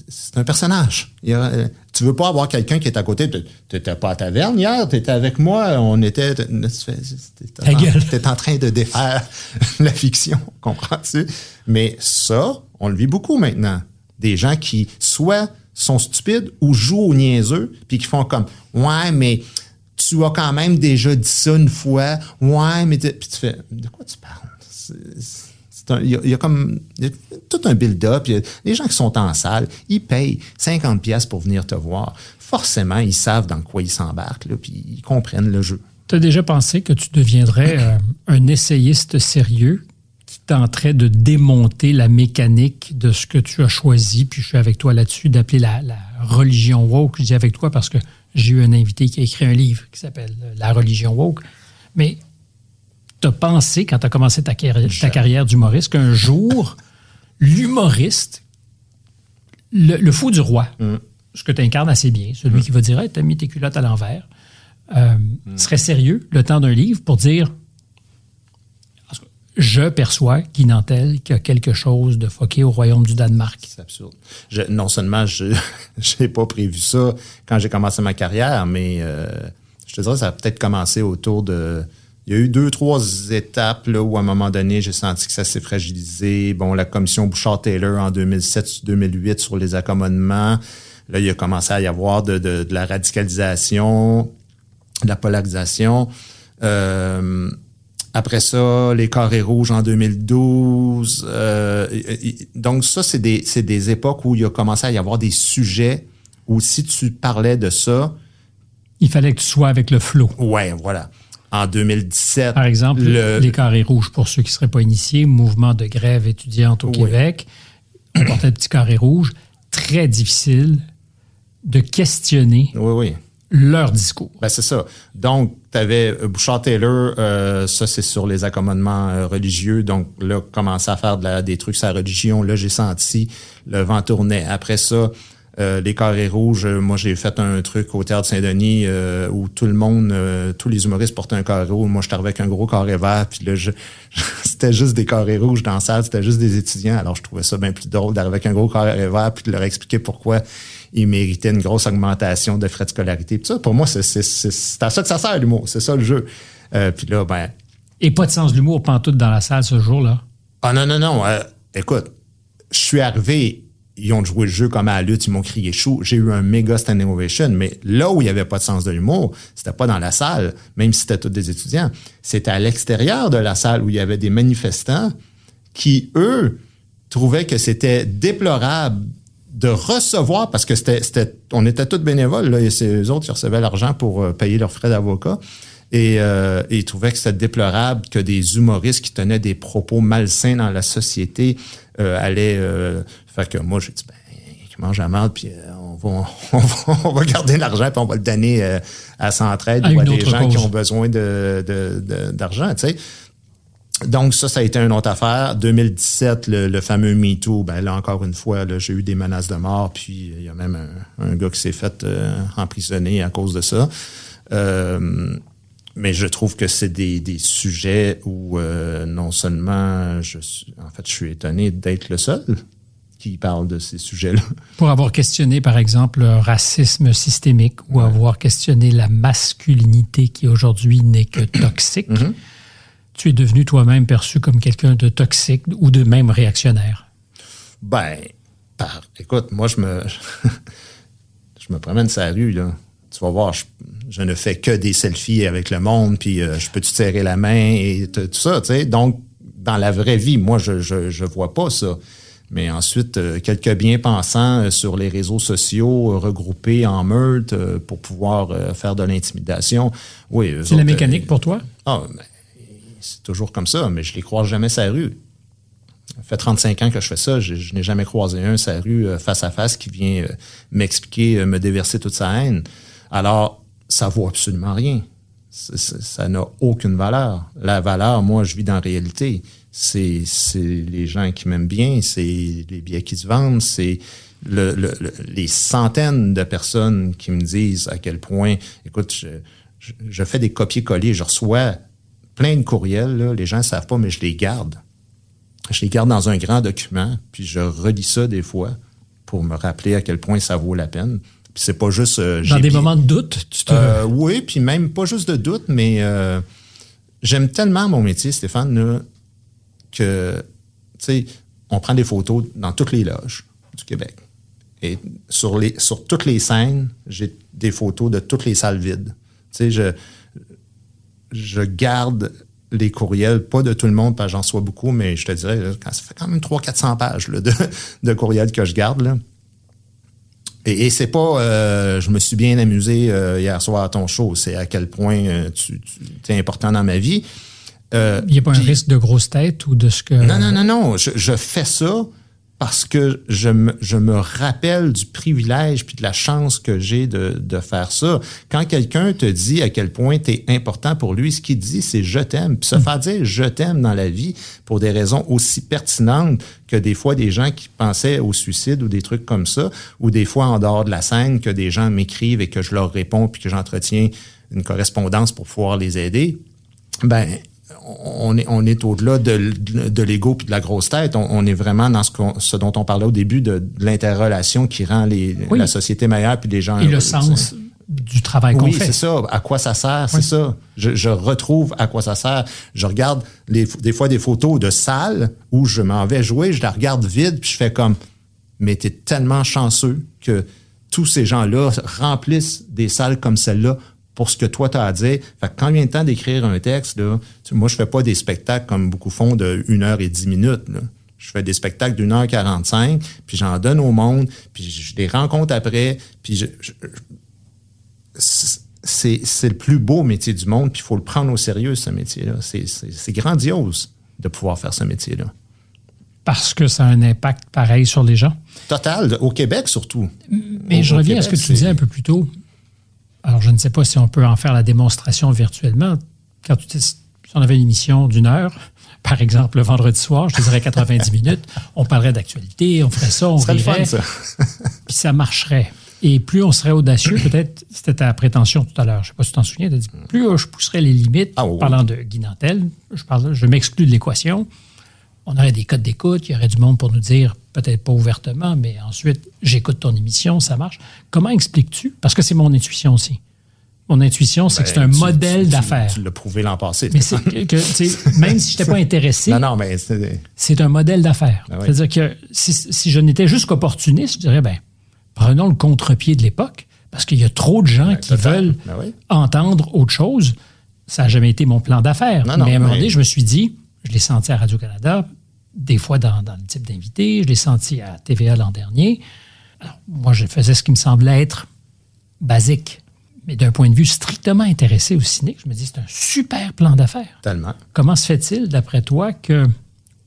c'est un personnage. Tu euh, tu veux pas avoir quelqu'un qui est à côté. Tu n'étais pas à la taverne hier, tu étais avec moi, on était. Tu es en train de défaire la fiction, comprends-tu? Mais ça, on le vit beaucoup maintenant. Des gens qui soit sont stupides ou jouent au niaiseux, puis qui font comme Ouais, mais tu as quand même déjà dit ça une fois. Ouais, mais puis tu fais, de quoi tu parles? Il y, a comme tout un build-up. Les gens qui sont en salle, ils payent 50 pièces pour venir te voir. Forcément, ils savent dans quoi ils s'embarquent, puis ils comprennent le jeu. Tu as déjà pensé que tu deviendrais euh, un essayiste sérieux qui tenterait de démonter la mécanique de ce que tu as choisi, puis je suis avec toi là-dessus, d'appeler la, la religion woke. Je dis avec toi parce que j'ai eu un invité qui a écrit un livre qui s'appelle La religion woke. Mais tu as pensé, quand tu as commencé ta, carrière, d'humoriste, qu'un jour, l'humoriste, le, fou du roi, mm. ce que tu incarnes assez bien, celui mm. qui va dire hey, T'as mis tes culottes à l'envers, euh, mm. serait sérieux le temps d'un livre pour dire je perçois, Guy qu'il y a quelque chose de foqué au royaume du Danemark. C'est absurde. non seulement je n'ai pas prévu ça quand j'ai commencé ma carrière, mais euh, je te dirais ça a peut-être commencé autour de... Il y a eu deux, trois étapes là, où à un moment donné, j'ai senti que ça s'est fragilisé. Bon, la commission Bouchard-Taylor en 2007-2008 sur les accommodements. Là, il a commencé à y avoir de, de, de la radicalisation, de la polarisation. Euh, après ça, les carrés rouges en 2012. Euh, donc ça, c'est des, des époques où il a commencé à y avoir des sujets où si tu parlais de ça... Il fallait que tu sois avec le flot. Ouais, voilà. En 2017. Par exemple, le- les carrés rouges, pour ceux qui ne seraient pas initiés, mouvement de grève étudiante au Oui. Québec, on portait le petit carré rouge. Très difficile de questionner Oui, oui. Leur discours. Ben, c'est ça. Donc, tu avais Bouchard-Taylor, euh, ça, c'est sur les accommodements euh, religieux. Donc, là, commencer à faire de la- des trucs sur la religion. Là, j'ai senti le vent tourner. Après ça, euh, les carrés rouges, euh, moi, j'ai fait un truc au Théâtre Saint-Denis euh, où tout le monde, euh, tous les humoristes portaient un carré rouge. Moi, arrivé avec un gros carré vert. Puis là, je- c'était juste des carrés rouges dans la salle. C'était juste des étudiants. Alors, je trouvais ça bien plus drôle d'arriver avec un gros carré vert puis de leur expliquer pourquoi ils méritaient une grosse augmentation de frais de scolarité. Puis ça, pour moi, c'est à ça que ça sert, l'humour. C'est ça, le jeu. Euh, puis là, ben... Et pas de sens de l'humour pantoute dans la salle ce jour-là? Ah non, non, non. euh, écoute, je suis arrivé, ils ont joué le jeu comme à la lutte, ils m'ont crié chou. J'ai eu un méga standing ovation. Mais là où il n'y avait pas de sens de l'humour, c'était pas dans la salle, même si c'était tous des étudiants. C'était à l'extérieur de la salle où il y avait des manifestants qui, eux, trouvaient que c'était déplorable de recevoir, parce que c'était, c'était, on était tous bénévoles, là, et c'est eux autres qui recevaient l'argent pour euh, payer leurs frais d'avocat. Et, euh, et ils trouvaient que c'était déplorable que des humoristes qui tenaient des propos malsains dans la société euh, allaient... Euh, fait que moi, j'ai dit, ben, qui mange la merde, puis euh, on, va, on, va, on va garder l'argent, puis on va le donner à Centraide À ou à des gens qui ont besoin de- d'argent, tu sais. Donc, ça, ça a été une autre affaire. 2017, le, le fameux MeToo, ben là, encore une fois, j'ai eu des menaces de mort, puis il y a même un, un gars qui s'est fait euh, emprisonner à cause de ça. Euh, mais je trouve que c'est des, des sujets où euh, non seulement je suis, en fait, je suis étonné d'être le seul qui parle de ces sujets-là. Pour avoir questionné, par exemple, le racisme systémique ou avoir questionné la masculinité qui aujourd'hui n'est que toxique, tu es devenu toi-même perçu comme quelqu'un de toxique ou de même réactionnaire? Ben, par, écoute, moi, je me, je me promène sur la rue, là. Tu vas voir, je, je ne fais que des selfies avec le monde, puis euh, je peux te serrer la main et tout ça, tu sais. Donc, dans la vraie vie, moi, je, je, je vois pas ça. Mais ensuite, euh, quelques bien-pensants euh, sur les réseaux sociaux euh, regroupés en meute pour pouvoir faire de l'intimidation. Oui, C'est la mécanique pour toi? ah, ben, c'est toujours comme ça, mais je les croise jamais la rue. Ça fait 35 ans que je fais ça. Je, n'ai jamais croisé un la rue euh, face à face qui vient euh, m'expliquer, euh, me déverser toute sa haine. Alors, ça vaut absolument rien. Ça n'a aucune valeur. La valeur, moi, je vis dans la réalité. C'est les gens qui m'aiment bien, c'est les billets qui se vendent, c'est le- le- le- les centaines de personnes qui me disent à quel point, écoute, je, je- je fais des copier-coller, je reçois plein de courriels, là, les gens ne savent pas, mais je les garde. Je les garde dans un grand document, puis je relis ça des fois pour me rappeler à quel point ça vaut la peine. Puis c'est pas juste... euh, Dans des moments de doute, tu te... euh, oui, puis même pas juste de doute, mais euh, j'aime tellement mon métier, Stéphane, là, que, tu sais, on prend des photos dans toutes les loges du Québec. Et sur, les, sur toutes les scènes, j'ai des photos de toutes les salles vides. Tu sais, je, je garde les courriels, pas de tout le monde, parce que j'en reçois beaucoup, mais je te dirais, ça fait quand même 300-400 pages là, de, de courriels que je garde. Là. Et, et c'est pas, euh, je me suis bien amusé euh, hier soir à ton show, c'est à quel point euh, tu, tu es important dans ma vie. Il n'y a pas un risque de grosse tête ou de ce que... non, non, non, non. Je, je fais ça parce que je me, je me rappelle du privilège puis de la chance que j'ai de, de faire ça. Quand quelqu'un te dit à quel point tu es important pour lui, ce qu'il dit, c'est je t'aime. Puis se faire dire je t'aime dans la vie pour des raisons aussi pertinentes que des fois des gens qui pensaient au suicide ou des trucs comme ça, ou des fois en dehors de la scène que des gens m'écrivent et que je leur réponds puis que j'entretiens une correspondance pour pouvoir les aider. Ben, on est, on est au-delà de, de l'ego puis de la grosse tête. On, on est vraiment dans ce, dont on parlait au début de, de l'interrelation qui rend les, Oui. la société meilleure puis les gens Et le sens du travail qu'on oui, fait. c'est ça. À quoi ça sert, c'est ça. Je, je retrouve à quoi ça sert. Je regarde les, des fois des photos de salles où je m'en vais jouer, je la regarde vide, puis je fais comme, mais t'es tellement chanceux que tous ces gens-là remplissent des salles comme celle-là pour ce que toi t'as à dire. Fait que quand vient le temps d'écrire un texte, là, moi je fais pas des spectacles comme beaucoup font de 1 heure et 10 minutes. Là. Je fais des spectacles d'une heure 45, puis j'en donne au monde, puis je les rencontre après, puis je- c'est le plus beau métier du monde, puis il faut le prendre au sérieux, ce métier-là. C'est grandiose de pouvoir faire ce métier-là. Parce que ça a un impact pareil sur les gens? Total, au Québec surtout. Mais je reviens à ce que tu disais un peu plus tôt. Alors, je ne sais pas si on peut en faire la démonstration virtuellement. Quand tu si on avait une émission d'une heure, par exemple, le vendredi soir, je te dirais 90 minutes, on parlerait d'actualité, on ferait ça, on ça rirait. Fun, ça. puis ça marcherait. Et plus on serait audacieux, peut-être, c'était ta prétention tout à l'heure, je ne sais pas si tu t'en souviens, dit, plus je pousserais les limites, ah, oui. parlant de Guy Nantel, je, parle, je m'exclus de l'équation, on aurait des codes d'écoute, il y aurait du monde pour nous dire, peut-être pas ouvertement, mais ensuite, j'écoute ton émission, ça marche. Comment expliques-tu? Parce que c'est mon intuition aussi. Mon intuition, c'est que c'est un Ben, tu- modèle d'affaires. Tu l'as prouvé l'an passé. Mais c'est que, sais, même si je n'étais pas intéressé, Non, non, mais c'est- c'est un modèle d'affaires. Ah oui. C'est-à-dire que si, si je n'étais juste qu'opportuniste, je dirais, ben, prenons le contre-pied de l'époque, parce qu'il y a trop de gens qui total. veulent Ben oui. entendre autre chose. Ça n'a jamais été mon plan d'affaires. Mais à un moment donné, je me suis dit, je l'ai senti à Radio-Canada, des fois dans, dans le type d'invité, je l'ai senti à TVA l'an dernier. Alors, moi, je faisais ce qui me semblait être basique. Mais d'un point de vue strictement intéressé au ciné, je me dis, c'est un super plan d'affaires. tellement. Comment se fait-il, d'après toi, que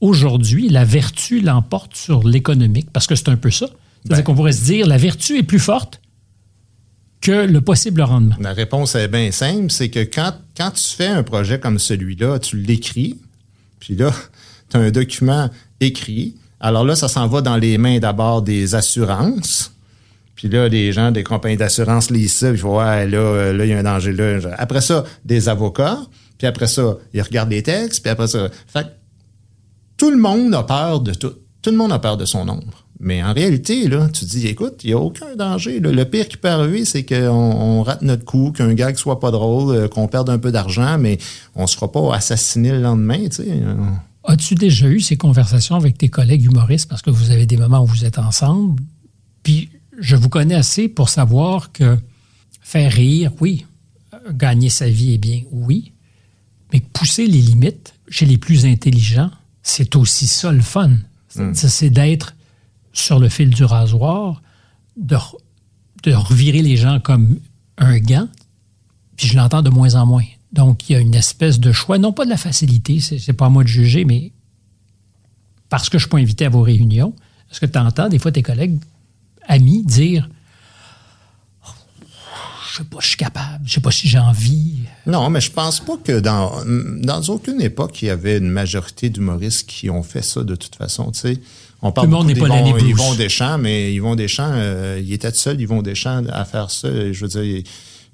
aujourd'hui la vertu l'emporte sur l'économique? Parce que c'est un peu ça. C'est-à-dire Ben. qu'on pourrait se dire la vertu est plus forte que le possible rendement. La réponse est bien simple, c'est que quand, quand tu fais un projet comme celui-là, tu l'écris, puis là, tu un document écrit. Alors là, ça s'en va dans les mains d'abord des assurances. Puis là, les gens des compagnies d'assurance lisent ça, puis vois, ouais, là, euh, là, il y a un danger là. Après ça, des avocats, puis après ça, ils regardent les textes, puis après ça. Fait tout le monde a peur de tout. Tout le monde a peur de son ombre. Mais en réalité, là, tu dis, écoute, il n'y a aucun danger. Le pire qui peut arriver, c'est qu'on on rate notre coup, qu'un gag soit pas drôle, euh, qu'on perde un peu d'argent, mais on se fera pas assassiner le lendemain, tu sais. As-tu déjà eu ces conversations avec tes collègues humoristes? Parce que vous avez des moments où vous êtes ensemble? Puis je vous connais assez pour savoir que faire rire, oui. Euh, Gagner sa vie est bien, oui. Mais pousser les limites chez les plus intelligents, c'est aussi ça le fun. C'est- C'est d'être sur le fil du rasoir, de, de revirer les gens comme un gant, puis je l'entends de moins en moins. Donc, il y a une espèce de choix, non pas de la facilité, c'est pas à moi de juger, mais parce que je ne suis pas invité à vos réunions, est-ce que tu entends des fois tes collègues, amis, dire Oh, Je sais pas, je suis capable, je sais pas si j'ai envie. Non, mais je pense pas que dans, dans aucune époque, il y avait une majorité d'humoristes qui ont fait ça de toute façon. Tu sais. On parle Tout le monde n'est pas Bruce. Yvon Deschamps, mais Yvon Deschamps, euh, il était seul, Yvon Deschamps, à faire ça. Je veux dire,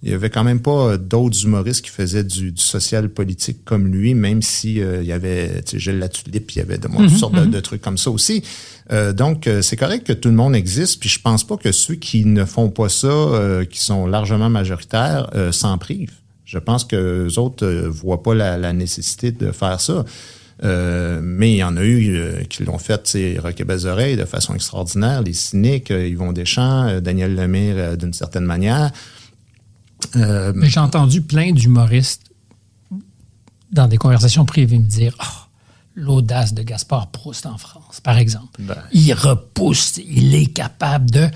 il- y avait quand même pas d'autres humoristes qui faisaient du, du social politique comme lui, même si euh, il y avait, tu sais, Gilles Latulippe, il y avait de, Mhm, toutes sortes de, de trucs comme ça aussi. Euh, donc, euh, c'est correct que tout le monde existe, puis je pense pas que ceux qui ne font pas ça, euh, qui sont largement majoritaires, euh, s'en privent. Je pense que les autres euh, voient pas la, la nécessité de faire ça. Euh, mais il y en a eu euh, qui l'ont fait, c'est Belles Oreilles de façon extraordinaire, les cyniques, euh, Yvon Deschamps, euh, Daniel Lemire euh, d'une certaine manière. Euh, Mais j'ai entendu plein d'humoristes dans des conversations privées me dire Oh, l'audace de Gaspard Proust en France, par exemple. Ben. Il repousse, il est capable de.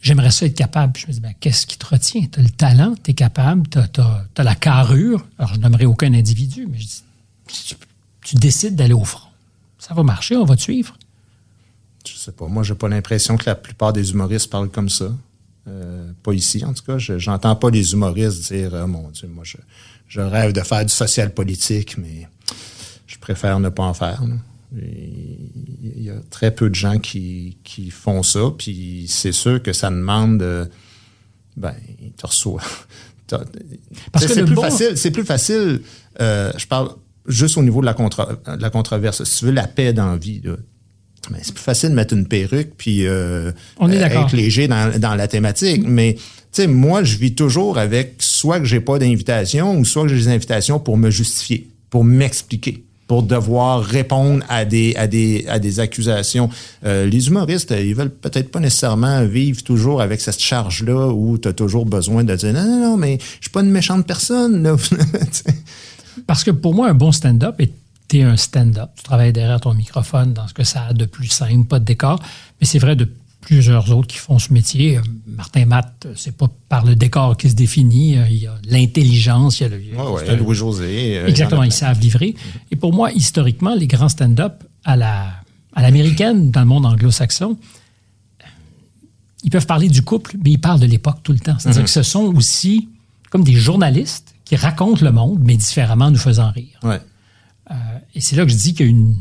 J'aimerais ça être capable. Puis je me dis, ben, qu'est-ce qui te retient? Tu as le talent, tu es capable, tu as, la carrure. Alors, je n'aimerais aucun individu, mais je dis, tu, tu décides d'aller au front. Ça va marcher, on va te suivre. je sais pas, moi j'ai pas l'impression que la plupart des humoristes parlent comme ça. Euh, pas ici, en tout cas. Je- J'entends pas les humoristes dire Ah, mon Dieu, moi je, je rêve de faire du social politique, mais je préfère ne pas en faire. Il y a très peu de gens qui, qui font ça, puis c'est sûr que ça demande euh, ben, tu reçois. Parce que c'est plus bon- facile, c'est plus facile. euh, je parle juste au niveau de la, contra- de la controverse. Si tu veux la paix dans la vie, là, c'est plus facile de mettre une perruque puis euh, On est euh, être léger dans, dans la thématique. Mais tu sais, moi, je vis toujours avec soit que j'ai pas d'invitation ou soit que j'ai des invitations pour me justifier, pour m'expliquer pour devoir répondre à des à des à des accusations. Euh, les humoristes, ils veulent peut-être pas nécessairement vivre toujours avec cette charge là où tu as toujours besoin de dire non non non mais je suis pas une méchante personne là. Parce que pour moi, un bon stand-up, et tu es un stand-up, tu travailles derrière ton microphone dans ce que ça a de plus simple, pas de décor, mais c'est vrai de plusieurs autres qui font ce métier. Martin Matt, c'est pas par le décor qui se définit. Il y a l'intelligence, il y a le. Ouais, ouais, Louis-José. euh, Exactement, il y en ils savent livrer. Et pour moi, historiquement, les grands stand-up à la à l'américaine, dans le monde anglo-saxon, ils peuvent parler du couple, mais ils parlent de l'époque tout le temps. C'est-à-dire que ce sont aussi comme des journalistes qui racontent le monde, mais différemment, nous faisant rire. Ouais. Et c'est là que je dis qu'il y a une,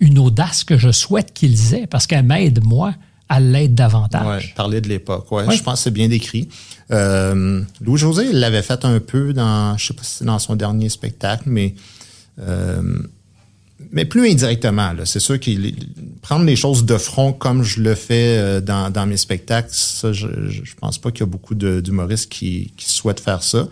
une audace que je souhaite qu'ils aient, parce qu'elle m'aide, moi, à l'aide Ouais, davantage. parler de l'époque. Ouais, Ouais. Je pense que c'est bien décrit. Euh, Louis-José il l'avait fait un peu dans, je sais pas si c'est dans son dernier spectacle, mais, euh, mais plus indirectement. C'est sûr qu'il prendre les choses de front comme je le fais euh, dans, dans mes spectacles, ça, je, je pense pas qu'il y a beaucoup de- d'humoristes qui, qui souhaitent faire ça.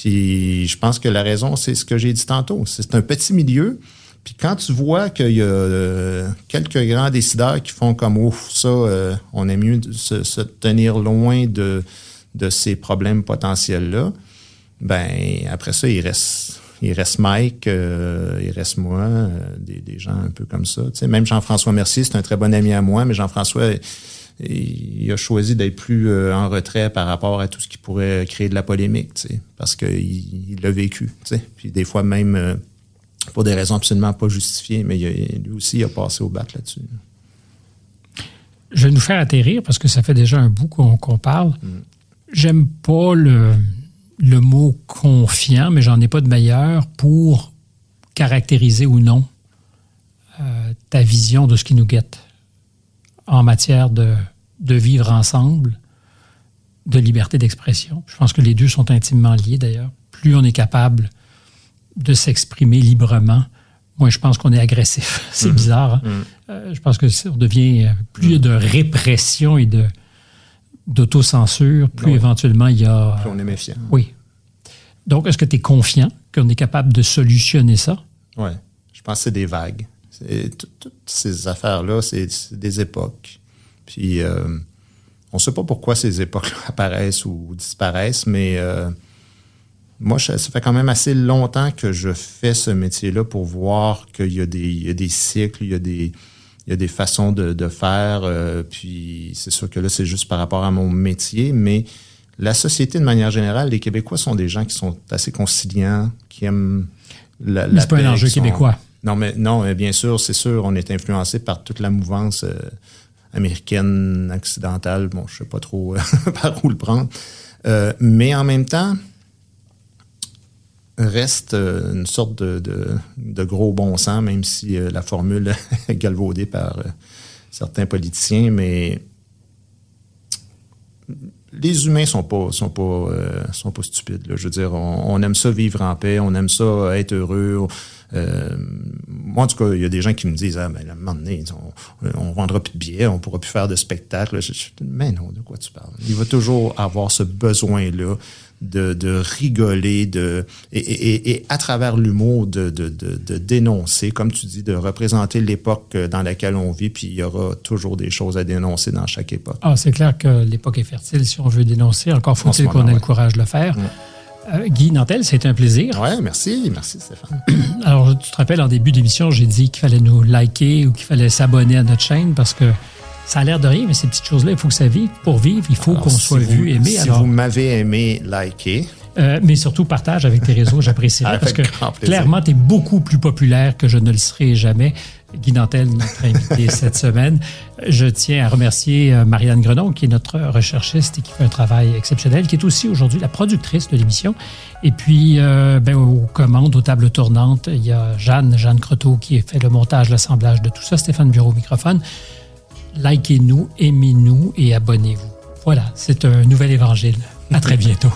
Puis je pense que la raison, c'est ce que j'ai dit tantôt. C'est un petit milieu. Puis quand tu vois qu'il y a euh, quelques grands décideurs qui font comme ouf, ça, euh, on est mieux de se, se tenir loin de, de ces problèmes potentiels-là, ben après ça, il reste, il reste Mike, euh, il reste moi, euh, des, des gens un peu comme ça. Tu sais, même Jean-François Mercier, c'est un très bon ami à moi, mais Jean-François, il, a choisi d'être plus euh, en retrait par rapport à tout ce qui pourrait créer de la polémique, parce qu'il il l'a vécu. Puis des fois même euh, pour des raisons absolument pas justifiées, mais il lui aussi il a passé au bat là-dessus. Je vais nous faire atterrir, parce que ça fait déjà un bout qu'on parle. J'aime pas le, le mot confiant, mais j'en ai pas de meilleur pour caractériser ou non euh, ta vision de ce qui nous guette en matière de, de vivre ensemble, de liberté d'expression. Je pense que les deux sont intimement liés d'ailleurs. Plus on est capable de s'exprimer librement, moins je pense qu'on est agressif. C'est bizarre. hein? Euh, je pense que on devient euh, plus il y a de répression et de d'autocensure, plus Oui. éventuellement il y a. Puis on est méfiant. Oui. Donc, est-ce que tu es confiant qu'on est capable de solutionner ça? Ouais. Je pense que c'est des vagues. Toutes ces affaires-là, c'est des époques. Puis euh, on ne sait pas pourquoi ces époques apparaissent ou disparaissent, mais euh, moi, ça fait quand même assez longtemps que je fais ce métier-là pour voir qu'il y, a des- il y a des cycles, il y a des, il y a des façons de, de faire. euh, puis c'est sûr que là, c'est juste par rapport à mon métier, mais la société, de manière générale, les Québécois sont des gens qui sont assez conciliants, qui aiment la, la c'est pas un enjeu sont- québécois. Non, mais non, bien sûr, c'est sûr, on est influencé par toute la mouvance euh, américaine, occidentale. Bon, je sais pas trop euh, par où le prendre. Euh, mais en même temps, reste une sorte de, gros bon sens, même si la formule est galvaudée par certains politiciens, mais les humains sont pas sont pas sont pas stupides. Je veux dire, on, aime ça vivre en paix, on aime ça être heureux. Euh, moi, en tout cas, il y a des gens qui me disent ah ben à un moment donné, on, on vendra plus de billets, on pourra plus faire de spectacle. Je, je- mais non, de quoi tu parles? Il va toujours avoir ce besoin là de, de rigoler, de et, et- et- et à travers l'humour de, de, de, de dénoncer, comme tu dis, de représenter l'époque dans laquelle on vit. Puis il y aura toujours des choses à dénoncer dans chaque époque. Ah, c'est clair que l'époque est fertile si on veut dénoncer. Encore faut-il qu'on ait le courage de le faire. Euh, Guy Nantel, c'était un plaisir. Ouais, merci, merci Stéphane. Alors, tu te rappelles, en début d'émission, j'ai dit qu'il fallait nous liker ou qu'il fallait s'abonner à notre chaîne parce que ça a l'air de rien, mais ces petites choses-là, il faut que ça vive. Pour vivre, il faut qu'on si soit vous- vu, aimé. Si Alors, vous m'avez aimé, likez. euh, mais surtout, partage avec tes réseaux, j'apprécierais parce que clairement, tu es beaucoup plus populaire que je ne le serai jamais. Guy Nantel, notre invité cette semaine. Je tiens à remercier euh, Marianne Grenon, qui est notre recherchiste et qui fait un travail exceptionnel, qui est aussi aujourd'hui la productrice de l'émission. Et puis, euh, ben, aux commandes, aux tables tournantes, il y a Jeanne, Jeanne Croteau, qui fait le montage, l'assemblage de tout ça. Stéphane Bureau au microphone. Likez-nous, aimez-nous et abonnez-vous. Voilà, c'est un nouvel évangile. À très bientôt.